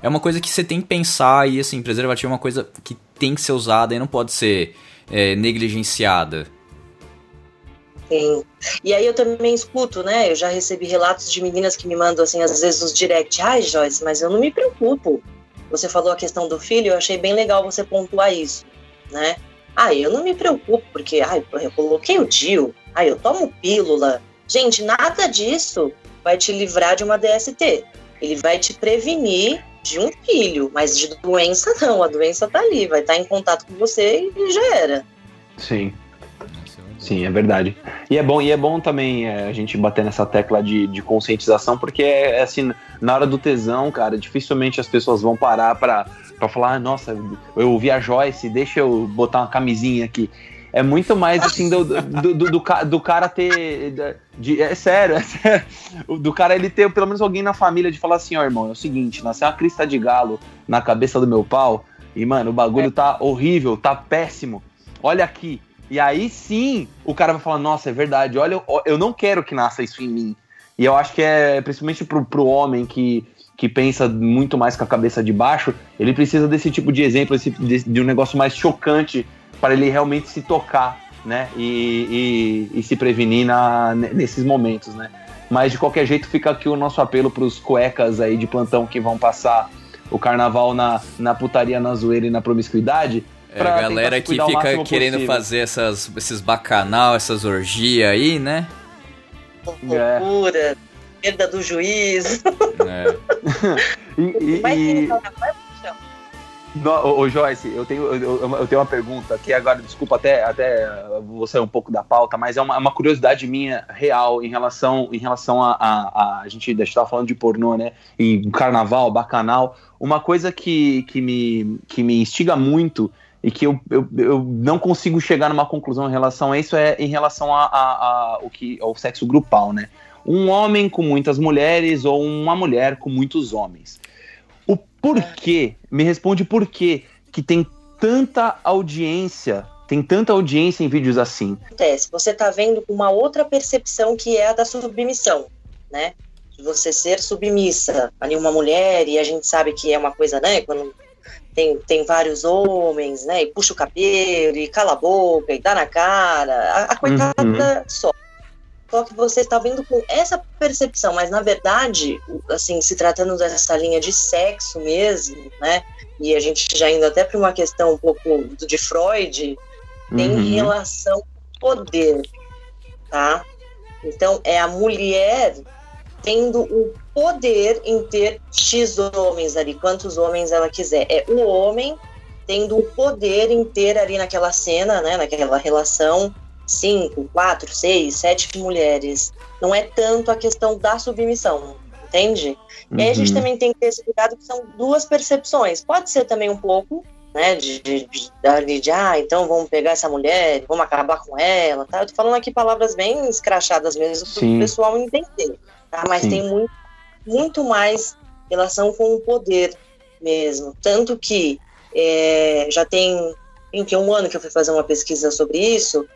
é uma coisa que você tem que pensar e assim, preservativo é uma coisa que tem que ser usada e não pode ser é, negligenciada. Sim. E aí eu também escuto, né? Eu já recebi relatos de meninas que me mandam assim, às vezes nos direct, ai Joyce, mas eu não me preocupo. Você falou a questão do filho, eu achei bem legal você pontuar isso, né? Ah, eu não me preocupo, porque ai, eu coloquei o DIU, ai, eu tomo pílula. Gente, nada disso vai te livrar de uma DST. Ele vai te prevenir de um filho, mas de doença não. A doença tá ali, vai estar em contato com você e já era. Sim, sim, é verdade. E é bom, e é bom também é, a gente bater nessa tecla de, de conscientização, porque é assim, na hora do tesão, cara, dificilmente as pessoas vão parar pra, pra falar, "Ah, nossa, eu ouvi a Joyce, deixa eu botar uma camisinha aqui. É muito mais assim do, do, do, do do cara ter. de- é sério, é sério. Do cara ele ter pelo menos alguém na família de falar assim, ó, irmão, é o seguinte, nasceu uma crista de galo na cabeça do meu pau, e, mano, o bagulho tá horrível, tá péssimo. Olha aqui. E aí sim o cara vai falar, nossa, é verdade, olha, eu, eu não quero que nasça isso em mim. E eu acho que é, principalmente pro, pro homem que, que pensa muito mais com a cabeça de baixo, ele precisa desse tipo de exemplo, esse, de, de um negócio mais chocante para ele realmente se tocar, né? E, e, e se prevenir na, nesses momentos, né? Mas de qualquer jeito fica aqui o nosso apelo pros cuecas aí de plantão que vão passar o carnaval na, na putaria, na zoeira e na promiscuidade. É, pra a galera que fica querendo possível. fazer essas, esses bacanal, essas orgias aí, né? É. Loucura, perda do juízo. É. E, e- Vai e-. No, ô, Joyce, eu tenho, eu- eu tenho uma pergunta que agora, desculpa até, até vou sair um pouco da pauta, mas é uma, uma curiosidade minha real em relação, em relação a, a, a, a gente estava falando de pornô, né? Em carnaval, bacanal. Uma coisa que, que, me, que me instiga muito e que eu, eu, eu não consigo chegar numa conclusão em relação a isso é em relação a, a, a- o que, ao sexo grupal, né? Um homem com muitas mulheres ou uma mulher com muitos homens. O porquê, me responde por quê que tem tanta audiência, tem tanta audiência em vídeos assim. acontece? Você tá vendo uma outra percepção que é a da submissão, né? De você ser submissa ali uma mulher e a gente sabe que é uma coisa, né? Quando tem, tem vários homens, né? E puxa o cabelo e cala a boca e dá na cara, a, a coitada só. Só que você está vendo com essa percepção, mas na verdade, assim, se tratando dessa linha de sexo mesmo, né? E a gente já indo até para uma questão um pouco de Freud, tem Uhum. relação com poder, tá? Então é a mulher tendo o poder em ter X homens ali, quantos homens ela quiser. É o homem tendo o poder em ter ali naquela cena, né, naquela relação, cinco, quatro, seis, sete mulheres. Não é tanto a questão da submissão, entende? E aí a gente Uhum. também tem que ter esse cuidado que são duas percepções. Pode ser também um pouco né? De, de, de, de, ah, então vamos pegar essa mulher, vamos acabar com ela, tá? Eu tô falando aqui palavras bem escrachadas mesmo para o pessoal entender, tá? Mas Sim. tem muito, muito mais relação com o poder mesmo. Tanto que é, já tem, enfim, um ano que eu fui fazer uma pesquisa sobre isso,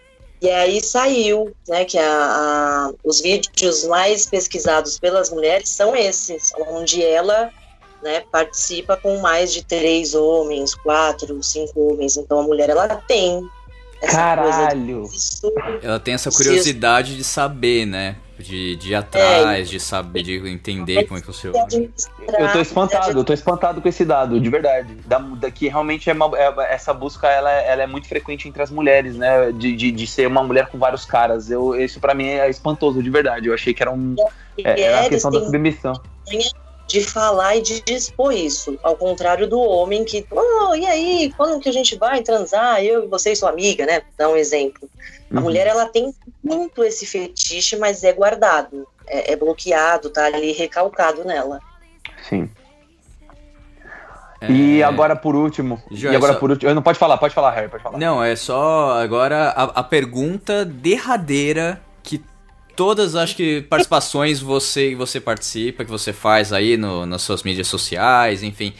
e aí saiu, né, que a, a- os vídeos mais pesquisados pelas mulheres são esses, onde ela, né, participa com mais de três homens, quatro, cinco homens. Então a mulher ela tem essa Caralho! coisa de Ela tem essa curiosidade de saber, né? De, de ir atrás, de saber, de entender como é que funciona. Eu tô espantado, eu tô espantado com esse dado, de verdade. Da, da- que realmente é uma- é- essa busca ela, é- ela é muito frequente entre as mulheres, né? De, de, de ser uma mulher com vários caras. Eu, isso pra mim é espantoso, de verdade. Eu achei que era um. É, era a questão da submissão. de falar e de dispor isso, ao contrário do homem que, oh, e aí, quando que a gente vai transar? Eu e você e sua amiga, né? Dá um exemplo. A Uhum. mulher, ela tem muito esse fetiche, mas é guardado, é, é bloqueado, tá ali recalcado nela. Sim. E É, agora por último. E agora só- por último. Eu não pode falar, pode falar, Harry, pode falar. Não, é só agora a, a pergunta derradeira que todas acho que participações você você participa, que você faz aí no, nas suas mídias sociais, enfim.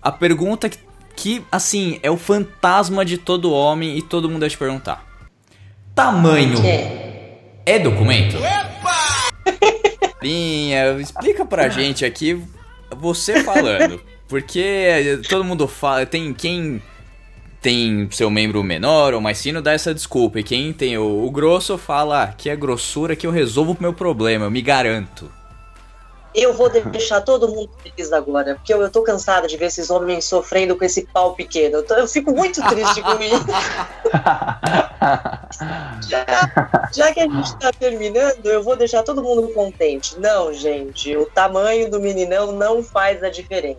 A pergunta que, que, assim, é o fantasma de todo homem e todo mundo deve te perguntar. Tamanho é, é documento? Linha, explica pra gente aqui, você falando. Porque todo mundo fala, tem quem tem seu membro menor ou mais fino dá essa desculpa. E quem tem o, o grosso fala "Ah, que é grossura que eu resolvo o meu problema, eu me garanto. Eu vou deixar todo mundo feliz agora, porque eu, eu tô cansada de ver esses homens sofrendo com esse pau pequeno. Eu, tô- eu fico muito triste com isso. Já, já que a gente tá terminando, eu vou deixar todo mundo contente. Não, gente, o tamanho do meninão não faz a diferença.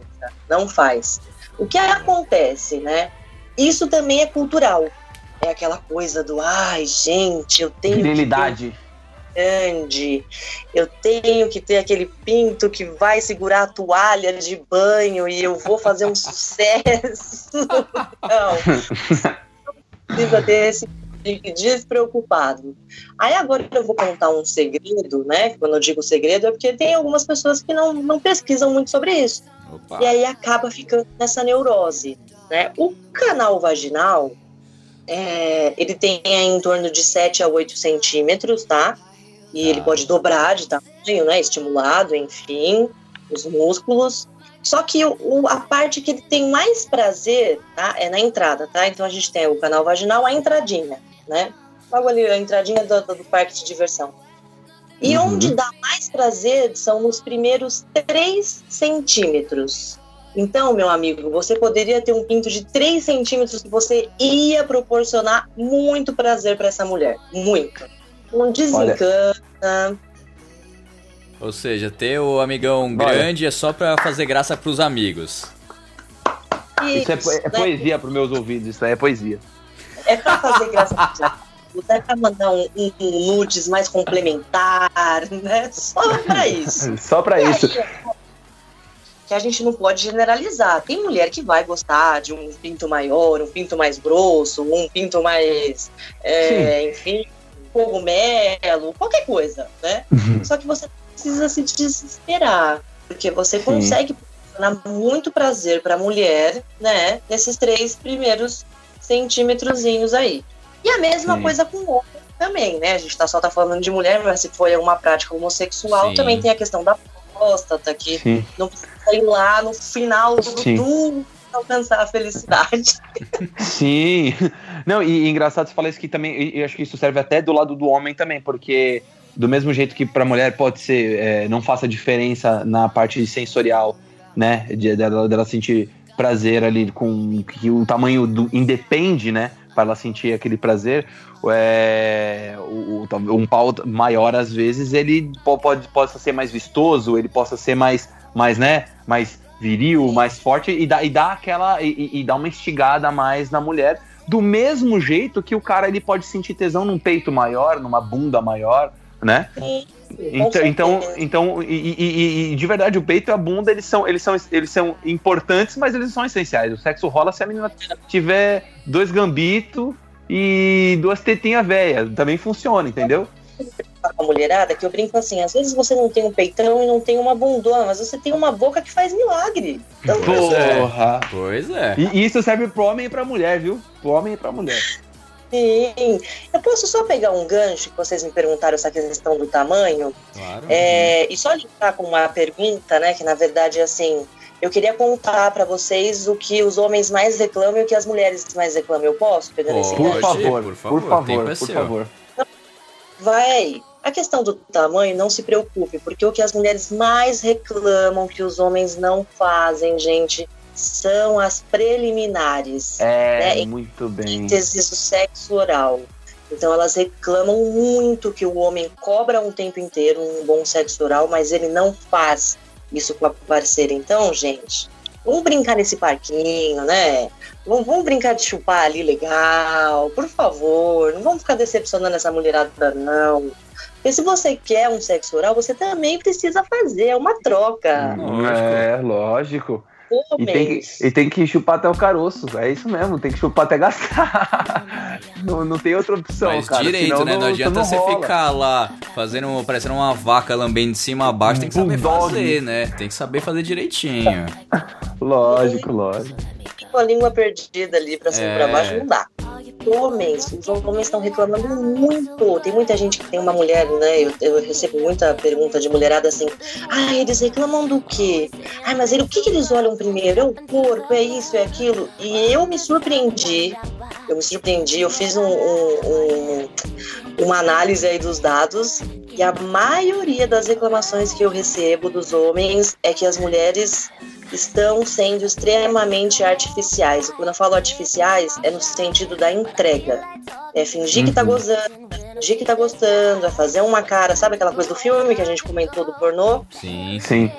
Não faz. O que acontece, né? Isso também é cultural. É aquela coisa do, ai, gente, eu tenho que ter Virilidade. Grande, eu tenho que ter aquele pinto que vai segurar a toalha de banho e eu vou fazer um sucesso. Não. Precisa ter esse despreocupado. Aí agora eu vou contar um segredo, né? Quando eu digo segredo é porque tem algumas pessoas que não, não pesquisam muito sobre isso. Opa. E aí acaba ficando nessa neurose. Né? O canal vaginal, é, ele tem em torno de 7 a 8 centímetros, tá? E ele Tá. pode dobrar de tamanho, né? Estimulado, enfim, os músculos. Só que o, a parte que ele tem mais prazer, tá? É na entrada, tá? Então a gente tem o canal vaginal, a entradinha, né? Logo ali, a entradinha do, do- do parque de diversão. E Uhum. onde dá mais prazer são nos primeiros 3 centímetros. Então, meu amigo, você poderia ter um pinto de 3 centímetros que você ia proporcionar muito prazer para essa mulher. Muito. Não desencana. Ou seja, ter o amigão Olha. grande é só pra fazer graça pros amigos. Isso é, po- é né? poesia pros meus ouvidos, isso aí é poesia. É pra fazer graça pros amigos, é pra mandar um, um, um nudes mais complementar, né? Só pra isso. Só pra isso. que a gente não pode generalizar. Tem mulher que vai gostar de um pinto maior, um pinto mais grosso, um pinto mais, é, enfim, cogumelo, qualquer coisa, né? Só que você precisa se desesperar, porque você Sim. consegue proporcionar muito prazer para a mulher, né? Nesses três primeiros centímetrozinhos aí. E a mesma Sim. coisa com o homem também, né? A gente tá, só tá falando de mulher, mas se for uma prática homossexual, Sim. também tem a questão da próstata, que Sim. não precisa ir lá no final do tudo alcançar a felicidade. Sim. Não, e, e engraçado você falar isso que também, eu acho que isso serve até do lado do homem também, porque do mesmo jeito que pra mulher pode ser, é, não faça diferença na parte sensorial, né, de, dela, sentir prazer ali com que o tamanho do independe, né, para ela sentir aquele prazer, é, o, o- um pau maior às vezes ele po- pode possa ser mais vistoso, ele possa ser mais, mais né, mais viril, mais forte e dá, e dá aquela e, e- dá uma instigada mais na mulher, do mesmo jeito que o cara ele pode sentir tesão num peito maior, numa bunda maior, né? Sim, com Então, então, então e, e- e- e de verdade, o peito e a bunda, eles são, eles são, eles são importantes, mas eles são essenciais. O sexo rola se a menina tiver dois gambitos e duas tetinhas velhas. Também funciona, entendeu? Com a mulherada que eu brinco assim, às vezes você não tem um peitão e não tem uma bundona, mas você tem uma boca que faz milagre. Então, é. Porra! Pois é. E isso serve pro homem e pra mulher, viu? Pro homem e pra mulher. sim. Eu posso só pegar um gancho que vocês me perguntaram essa questão do tamanho? Claro. É, e só linkar com uma pergunta, né? Que na verdade é assim. Eu queria contar pra vocês o que os homens mais reclamam e o que as mulheres mais reclamam. Eu posso? Pegando esse Pode, Por gancho? favor, por por favor, favor, é por seu. favor. Vai aí. A questão do tamanho, não se preocupe, porque o que as mulheres mais reclamam que os homens não fazem, gente, são as preliminares. É, né? muito bem. Ínteses do sexo oral. Então elas reclamam muito que o homem cobra um tempo inteiro um bom sexo oral, mas ele não faz isso com a parceira. Então, gente, vamos brincar nesse parquinho, né? Vamos, vamos brincar de chupar ali legal, por favor. Não vamos ficar decepcionando essa mulherada, não. Porque se você quer um sexo oral, você também precisa fazer, é uma troca. Lógico. É, lógico. E tem, que, e tem que chupar até o caroço. É isso mesmo, tem que chupar até gastar. não, não tem outra opção, Mas cara. direito, senão né? Não, adianta você rola. ficar lá fazendo, parecendo uma vaca lambendo de cima a baixo, tem que saber Bulldog. fazer, né? Tem que saber fazer direitinho. Lógico, lógico. Com a língua perdida ali pra cima e É. pra baixo, não dá. Homens, os homens estão reclamando muito. Tem muita gente que tem uma mulher, né? Eu, eu recebo muita pergunta de mulherada assim: ah, eles reclamam do quê? Ah, mas ele, o que, que eles olham primeiro? É o corpo, é isso, é aquilo. E eu me surpreendi, eu me surpreendi, eu fiz um- um- um- uma análise aí dos dados e a maioria das reclamações que eu recebo dos homens é que as mulheres estão sendo extremamente artificiais. Quando eu falo artificiais, é no sentido da entrega. É fingir que tá Uhum. gozando, fingir que tá gostando, é fazer uma cara, sabe aquela coisa do filme que a gente comentou do pornô? Sim. Sim.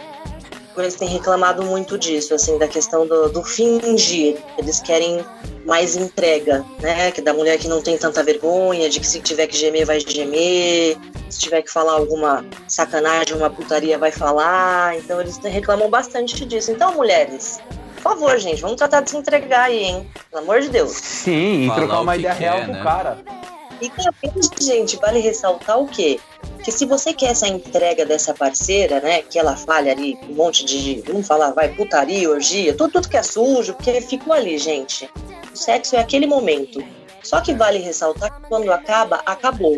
Eles têm reclamado muito disso, assim, da questão do, do fingir. Eles querem mais entrega, né? Que da mulher que não tem tanta vergonha, de que se tiver que gemer, vai gemer. Se tiver que falar alguma sacanagem, uma putaria, vai falar. Então eles reclamam bastante disso. Então, mulheres, por favor, gente, vamos tratar de se entregar aí, hein? Pelo amor de Deus. Sim, e trocar uma ideia quer, real né? com o cara. E também, gente, vale ressaltar o quê? Que se você quer essa entrega dessa parceira, né, que ela fale ali um monte de, vamos falar, vai, putaria, orgia, tudo, tudo que é sujo, porque ficou ali, gente. O sexo é aquele momento. Só que vale ressaltar que quando acaba, acabou.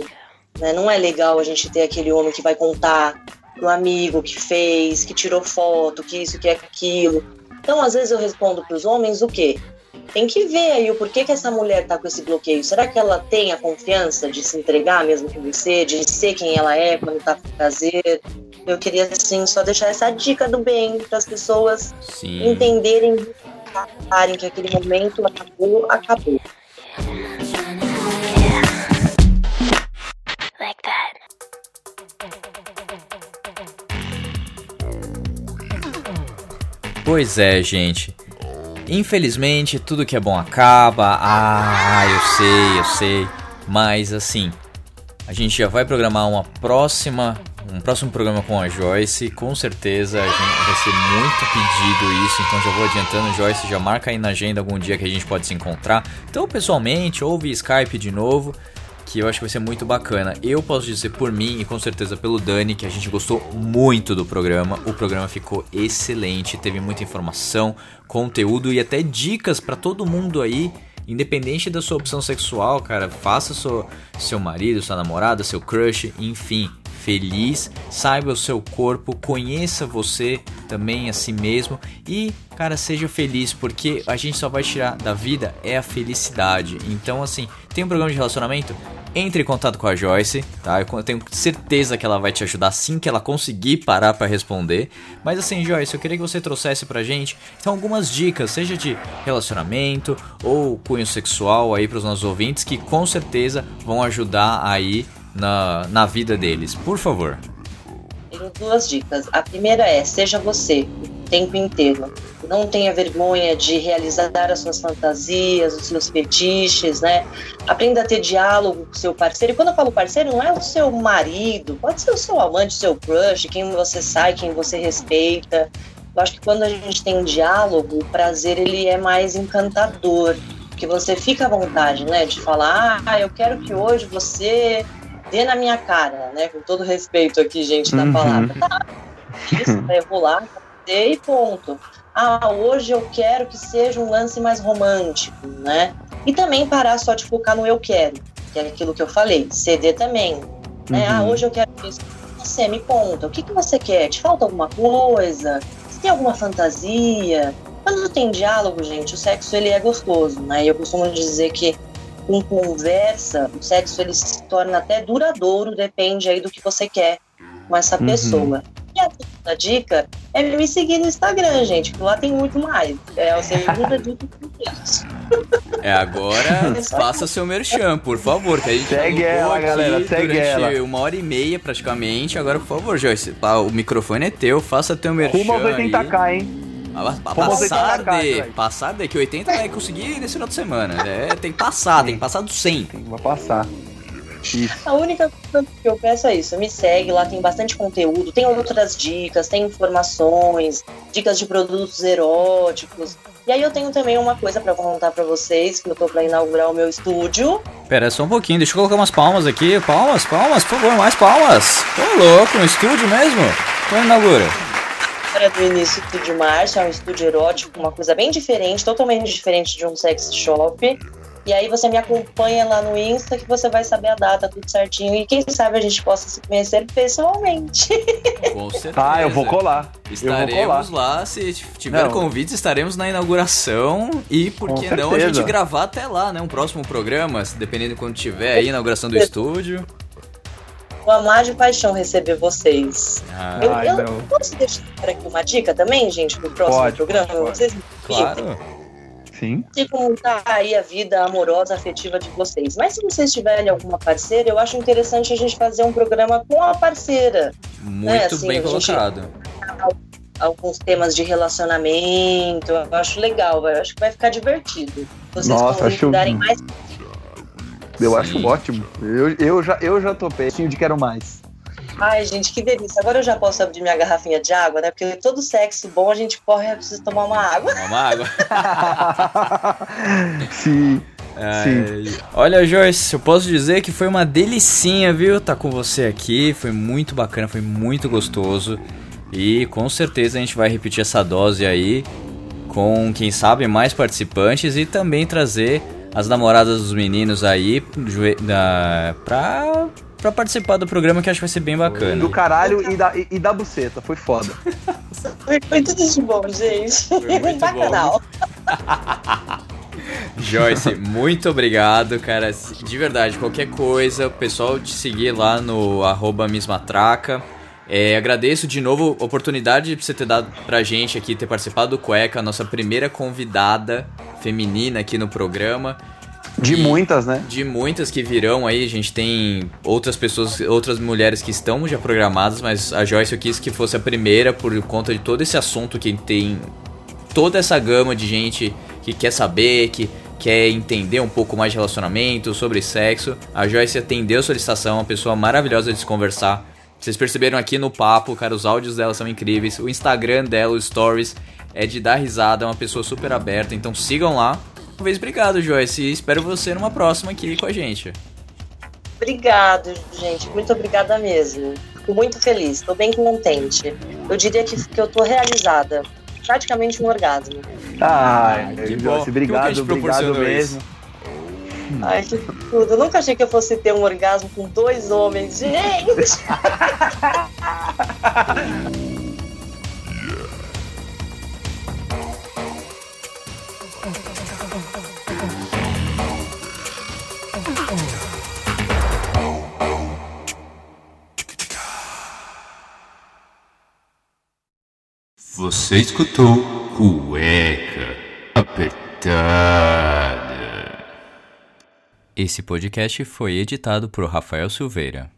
Né? Não é legal a gente ter aquele homem que vai contar pro amigo que fez, que tirou foto, que isso, que aquilo. Então, às vezes eu respondo pros homens o quê? Tem que ver aí o porquê que essa mulher tá com esse bloqueio. Será que ela tem a confiança de se entregar mesmo que você, de ser quem ela é quando tá com prazer? Eu queria, assim, só deixar essa dica do bem para as pessoas Sim. entenderem, que aquele momento acabou, acabou. Like that. Pois é, gente. Infelizmente, tudo que é bom acaba. Ah, eu sei, eu sei. Mas assim, a gente já vai programar uma próxima, um próximo programa com a Joyce. Com certeza a gente vai ser muito pedido isso. Então já vou adiantando, Joyce, já marca aí na agenda algum dia que a gente pode se encontrar. Então pessoalmente, ou via Skype de novo que eu acho que vai ser muito bacana. Eu posso dizer por mim e com certeza pelo Dani que a gente gostou muito do programa. O programa ficou excelente, teve muita informação, conteúdo e até dicas pra todo mundo aí. Independente da sua opção sexual, cara, faça seu, seu marido, sua namorada, seu crush, enfim, feliz, saiba o seu corpo, conheça você também a si mesmo e, cara, seja feliz, porque a gente só vai tirar da vida é a felicidade. Então, assim, tem um programa de relacionamento? Entre em contato com a Joyce, tá? Eu tenho certeza que ela vai te ajudar assim que ela conseguir parar pra responder. Mas assim, Joyce, eu queria que você trouxesse pra gente então algumas dicas, seja de relacionamento ou cunho sexual aí pros nossos ouvintes que com certeza vão ajudar aí na, na vida deles. Por favor. Tenho duas dicas. A primeira é: seja você. tempo inteiro. Não tenha vergonha de realizar as suas fantasias, os seus fetiches, né? Aprenda a ter diálogo com o seu parceiro. E quando eu falo parceiro, não é o seu marido, pode ser o seu amante, o seu crush, quem você sai, quem você respeita. Eu acho que quando a gente tem um diálogo, o prazer ele é mais encantador, porque você fica à vontade, né, de falar, ah, eu quero que hoje você dê na minha cara, né, com todo respeito aqui, gente, da Uhum. palavra. Tá, isso vai rolar, e ponto. Ah, hoje eu quero que seja um lance mais romântico, né? E também parar só de focar no eu quero, que é aquilo que eu falei, ceder também. Né? Ah, Uhum. hoje eu quero isso. Você me conta, o que, que você quer? Te falta alguma coisa? Você tem alguma fantasia? Quando tem diálogo, gente, o sexo ele é gostoso, né? Eu costumo dizer que com conversa, o sexo ele se torna até duradouro, depende aí do que você quer com essa Uhum. pessoa. E a segunda dica é me seguir no Instagram, gente, que lá tem muito mais. É a segunda dica que. É, agora É faça seu merchan, por favor, que a gente Segue alugou ela, galera, segue durante ela. uma hora e meia praticamente. Agora, por favor, Joyce, o microfone é teu, faça teu merchan Rumo aos aí. 80k, hein? Ah, pa- Rumo aos Passar 80K, de, velho. passar de, que 80 vai conseguir nesse final de semana. É, tem que passar, tem que passar do 100. Vai passar. A única coisa que eu peço é isso, me segue, lá tem bastante conteúdo, tem outras dicas, tem informações, dicas de produtos eróticos. E aí eu tenho também uma coisa pra contar pra vocês, que eu tô pra inaugurar o meu estúdio. Pera só um pouquinho, deixa eu colocar umas palmas aqui. Palmas, palmas, por favor, mais palmas. Tô louco, um estúdio mesmo? Quando inaugura? Era do início de março, é um estúdio erótico, uma coisa bem diferente, totalmente diferente de um sex shop. E aí você me acompanha lá no Insta que você vai saber a data, tudo certinho. E quem sabe a gente possa se conhecer pessoalmente. Com certeza. Tá, eu vou colar. Eu vou colar. Estaremos lá, se tiver Não. convites, estaremos na inauguração e por que não a gente gravar até lá, né? Um próximo programa, dependendo de quando tiver aí, inauguração do estúdio. Vou amar de paixão receber vocês. Ah, Eu, eu não. posso deixar aqui uma dica também, gente, pro próximo Pode, programa? pode. Vocês claro. Sim. sei como tá aí a vida amorosa, afetiva de vocês. Mas se vocês tiverem alguma parceira, eu acho interessante a gente fazer um programa com a parceira. Muito É, assim, bem gente- colocado. Alguns temas de relacionamento, eu acho legal, eu acho que vai ficar divertido. Vocês Nossa, acho- convidarem mais. Eu Sim. acho ótimo. Eu, eu, já, eu já topei. Tinha de quero mais. Ai, gente, que delícia. Agora eu já posso abrir minha garrafinha de água, né? Porque todo sexo bom a gente corre e precisa tomar uma água. Uma água. Sim. Ai, Olha, Joyce, eu posso dizer que foi uma delicinha, viu? Tá com você aqui. Foi muito bacana, foi muito gostoso. E com certeza a gente vai repetir essa dose aí com, quem sabe, mais participantes e também trazer as namoradas dos meninos aí da- pra, pra participar do programa que acho que vai ser bem bacana. Do caralho e da, e, e da buceta. Foi foda. Foi, foi tudo de bom, gente. muito Bacanal. Joyce, muito obrigado, cara. De verdade, qualquer coisa, o pessoal te seguir lá no arroba Mismatraca. É, agradeço de novo a oportunidade de você ter dado pra gente aqui, ter participado do Cueca, a nossa primeira convidada feminina aqui no programa. De E- muitas, né? De muitas que virão aí, a gente tem outras pessoas, outras mulheres que estão já programadas, mas a Joyce eu quis que fosse a primeira por conta de todo esse assunto que tem toda essa gama de gente que quer saber, que quer entender um pouco mais de relacionamento, sobre sexo. A Joyce atendeu a solicitação, uma pessoa maravilhosa de se conversar. Vocês perceberam aqui no papo, cara, os áudios dela são incríveis. O Instagram dela, os stories, é de dar risada, é uma pessoa super aberta, então sigam lá. Uma vez obrigado, Joyce, e espero você numa próxima aqui com a gente. Obrigado, gente. Muito obrigada mesmo. Fico muito feliz, estou bem contente. Eu diria que, que eu tô realizada. Praticamente um orgasmo. Ai, que bom. Joyce, bom obrigado, obrigado mesmo. Ai, que tudo. Eu nunca achei que eu fosse ter um orgasmo com dois homens. Gente! Você escutou Cueca Apertada. Esse podcast foi editado por Rafael Silveira.